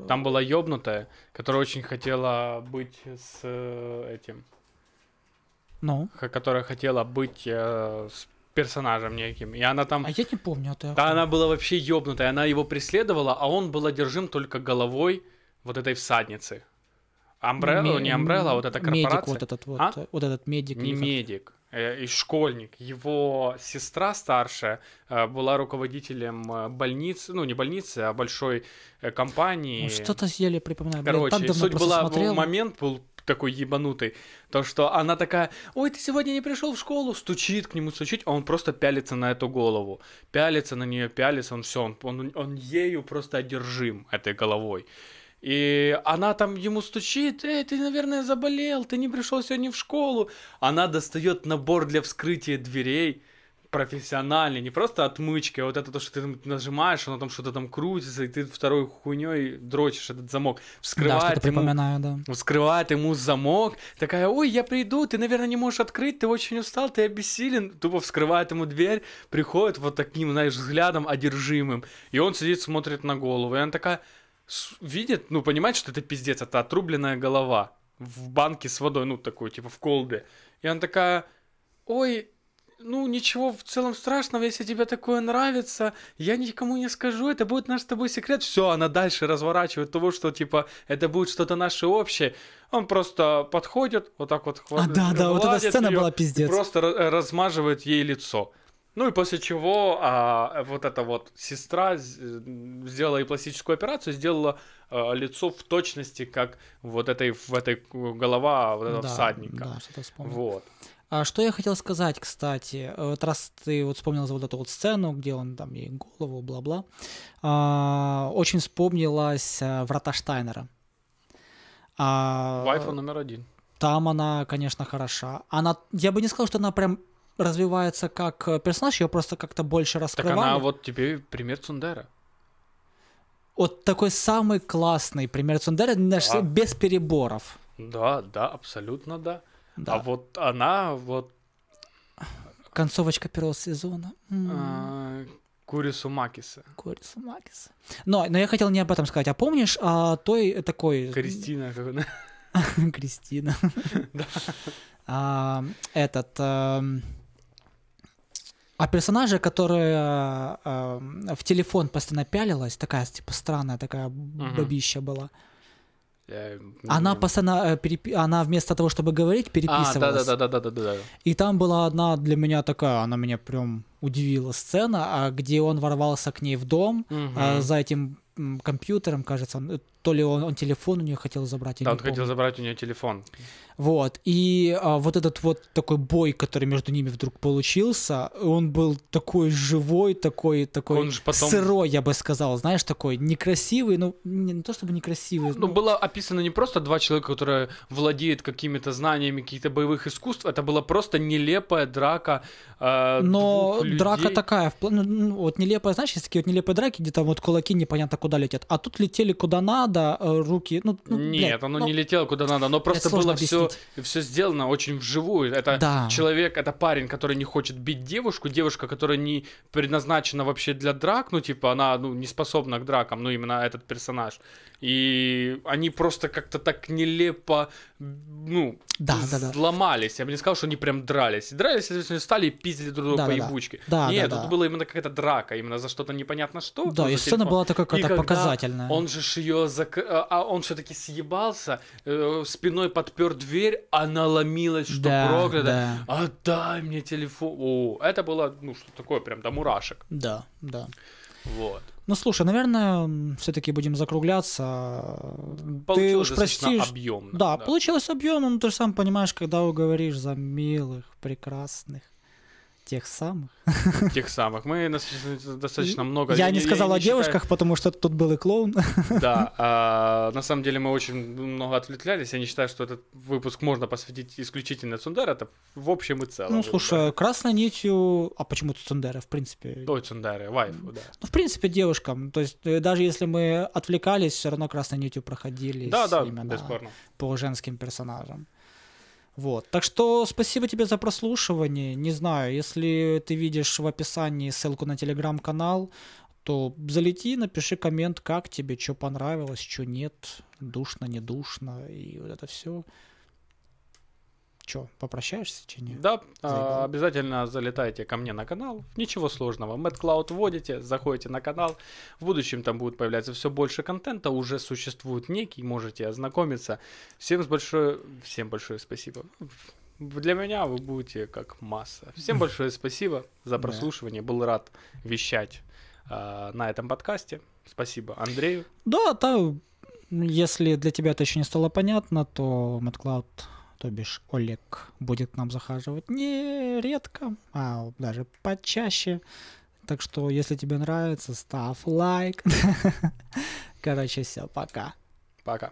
Там была ёбнутая, которая очень хотела быть с э, этим, Ну, которая хотела быть э, с персонажем неким. И она там... а я не помню это. Да, она была вообще ёбнутая. Она его преследовала, а он был одержим только головой вот этой всадницы. Амбрелла, не Амбрелла, а вот эта Медик корпорация. вот этот вот, А? э, вот этот медик. Не медик, э, и школьник. Его сестра старшая э, была руководителем больницы, ну не больницы, а большой компании. Ой, Что-то еле припоминаю. Блин, Короче, так давно суть была, смотрел. момент был такой ебанутый, то, что она такая, ой, ты сегодня не пришел в школу, стучит к нему, стучит, а он просто пялится на эту голову, пялится на нее, пялится, он все, он, он, он ею просто одержим, этой головой. И она там ему стучит, эй, ты, наверное, заболел, ты не пришел сегодня в школу. Она достает набор для вскрытия дверей, профессиональный, не просто отмычки, а вот это то, что ты нажимаешь, оно там что-то там крутится, и ты второй хуйней дрочишь этот замок. Да, Вскрывает что-то ему припоминаю, да. вскрывает ему замок, такая, ой, я приду, ты, наверное, не можешь открыть, ты очень устал, ты обессилен, тупо вскрывает ему дверь, приходит вот таким, знаешь, взглядом одержимым, и он сидит, смотрит на голову, и она такая, видит, ну, понимает, что это пиздец, это отрубленная голова в банке с водой, ну, такой, типа, в колбе, и она такая, ой, ну, ничего в целом страшного, если тебе такое нравится, я никому не скажу, это будет наш с тобой секрет. Все, она дальше разворачивает того, что, типа, это будет что-то наше общее. Он просто подходит, вот так вот А, да, да, вот эта сцена её была и пиздец. просто ра- размаживает ей лицо. Ну и после чего а, вот эта вот сестра сделала ей пластическую операцию, сделала а, лицо в точности, как вот этой, в этой голова вот этого Да, всадника. Да, что-то вспомнил. Вот. А что я хотел сказать, кстати, э, вот раз ты вот вспомнил за вот эту вот сцену, где он там ей голову, бла-бла, а, очень вспомнилась а, Врата Штайнера. А, Вайфа номер один. Там она, конечно, хороша. Она, я бы не сказал, что она прям развивается как э, персонаж, ее просто как-то больше Так раскрывали. она вот тебе пример Цундера. Вот такой самый классный пример Цундера, Да. без переборов. Да, да, абсолютно да. Да. А вот она, вот Концовочка первого сезона. А, Курису Макиса. Корису Макиса. Но, но я хотел не об этом сказать. А помнишь а, той такой... Кристина. как она- Кристина. А, Этот... эм, А персонажа, которая в телефон постоянно пялилась, такая, типа, странная такая бабища была. Я Она постоянно, э, перепи- она вместо того, чтобы говорить, А, переписывалась. да, да, да, да, да, да, да. И там была одна для меня такая, она меня прям удивила сцена, а, где он ворвался к ней в дом а, за этим компьютером, кажется, он, э, то ли он, он телефон у нее хотел забрать, Да, он хотел помню. забрать у нее телефон. Вот, и а, вот этот вот такой бой, который между ними вдруг получился, он был такой живой, такой, такой Он же потом- сырой, я бы сказал, знаешь, такой некрасивый, ну, не, не то чтобы некрасивый, Ну, было описано не просто два человека, которые владеют какими-то знаниями каких-то боевых искусств, это была просто нелепая драка э, Но двух драка людей. такая, ну, ну, вот нелепая, знаешь, есть такие вот нелепые драки, где там вот кулаки непонятно куда летят, а тут летели куда надо, э, руки, ну, ну, Нет, блядь, оно ну, не летело куда надо, оно просто было все, все сделано очень вживую. Это Да. человек, это парень, который не хочет бить девушку, девушка, которая не предназначена вообще для драк, ну, типа, она ну, не способна к дракам, ну, именно этот персонаж. И они просто как-то так нелепо, ну, Да, да, да. сломались. Я бы не сказал, что они прям дрались. Дрались, соответственно, стали и пиздили друг друга Да, по да, да. ебучке. Да, Нет, да, тут да. была именно какая-то драка, именно за что-то непонятно что. Да, ну, и сцена была такая какая-то показательная. Он же ж ее зак... а он все-таки съебался, э, спиной подпер дверь, она ломилась, что Да, проклято. да. Отдай мне телефон. О, это было, ну, что такое, прям до мурашек. Да, да. Вот. Ну, слушай, наверное, все-таки будем закругляться. Ты Получилось уж достаточно простишь. объемно. Да, получилось объемно, но ты же сам понимаешь, когда уговоришь за милых, прекрасных, тех самых. Тех самых. Мы достаточно, много... Я не сказал о считаю- девушках, потому что тут был и клоун. Да, а, на самом деле мы очень много отвлеклялись. Я не считаю, что этот выпуск можно посвятить исключительно Цундера. Это в общем и целом. Ну, слушай, красной нитью... А почему Цундера, в принципе? Ой, Цундеры, вайфу, да. Ну, в принципе, девушкам. То есть, э, даже если мы отвлекались, все равно красной нитью проходили Да, да, бесспорно. по женским персонажам. Вот. Так что спасибо тебе за прослушивание. Не знаю, если ты видишь в описании ссылку на телеграм-канал, то залети, напиши коммент, как тебе, что понравилось, что нет, душно, не душно, и вот это все. Че, попрощаешься, че нет? Да, а, Заебал. обязательно залетайте ко мне на канал. Ничего сложного. MadCloud вводите, заходите на канал. В будущем там будет появляться все больше контента. Уже существует некий, можете ознакомиться. Всем с большое, всем большое спасибо. Для меня вы будете как масса. Всем большое спасибо за прослушивание. Был рад вещать а, на этом подкасте. Спасибо Андрею. Да, да, если для тебя это еще не стало понятно, то MadCloud, то бишь Олег, будет к нам захаживать не редко, а даже почаще. Так что, если тебе нравится, ставь лайк. Короче, все, пока. Пока.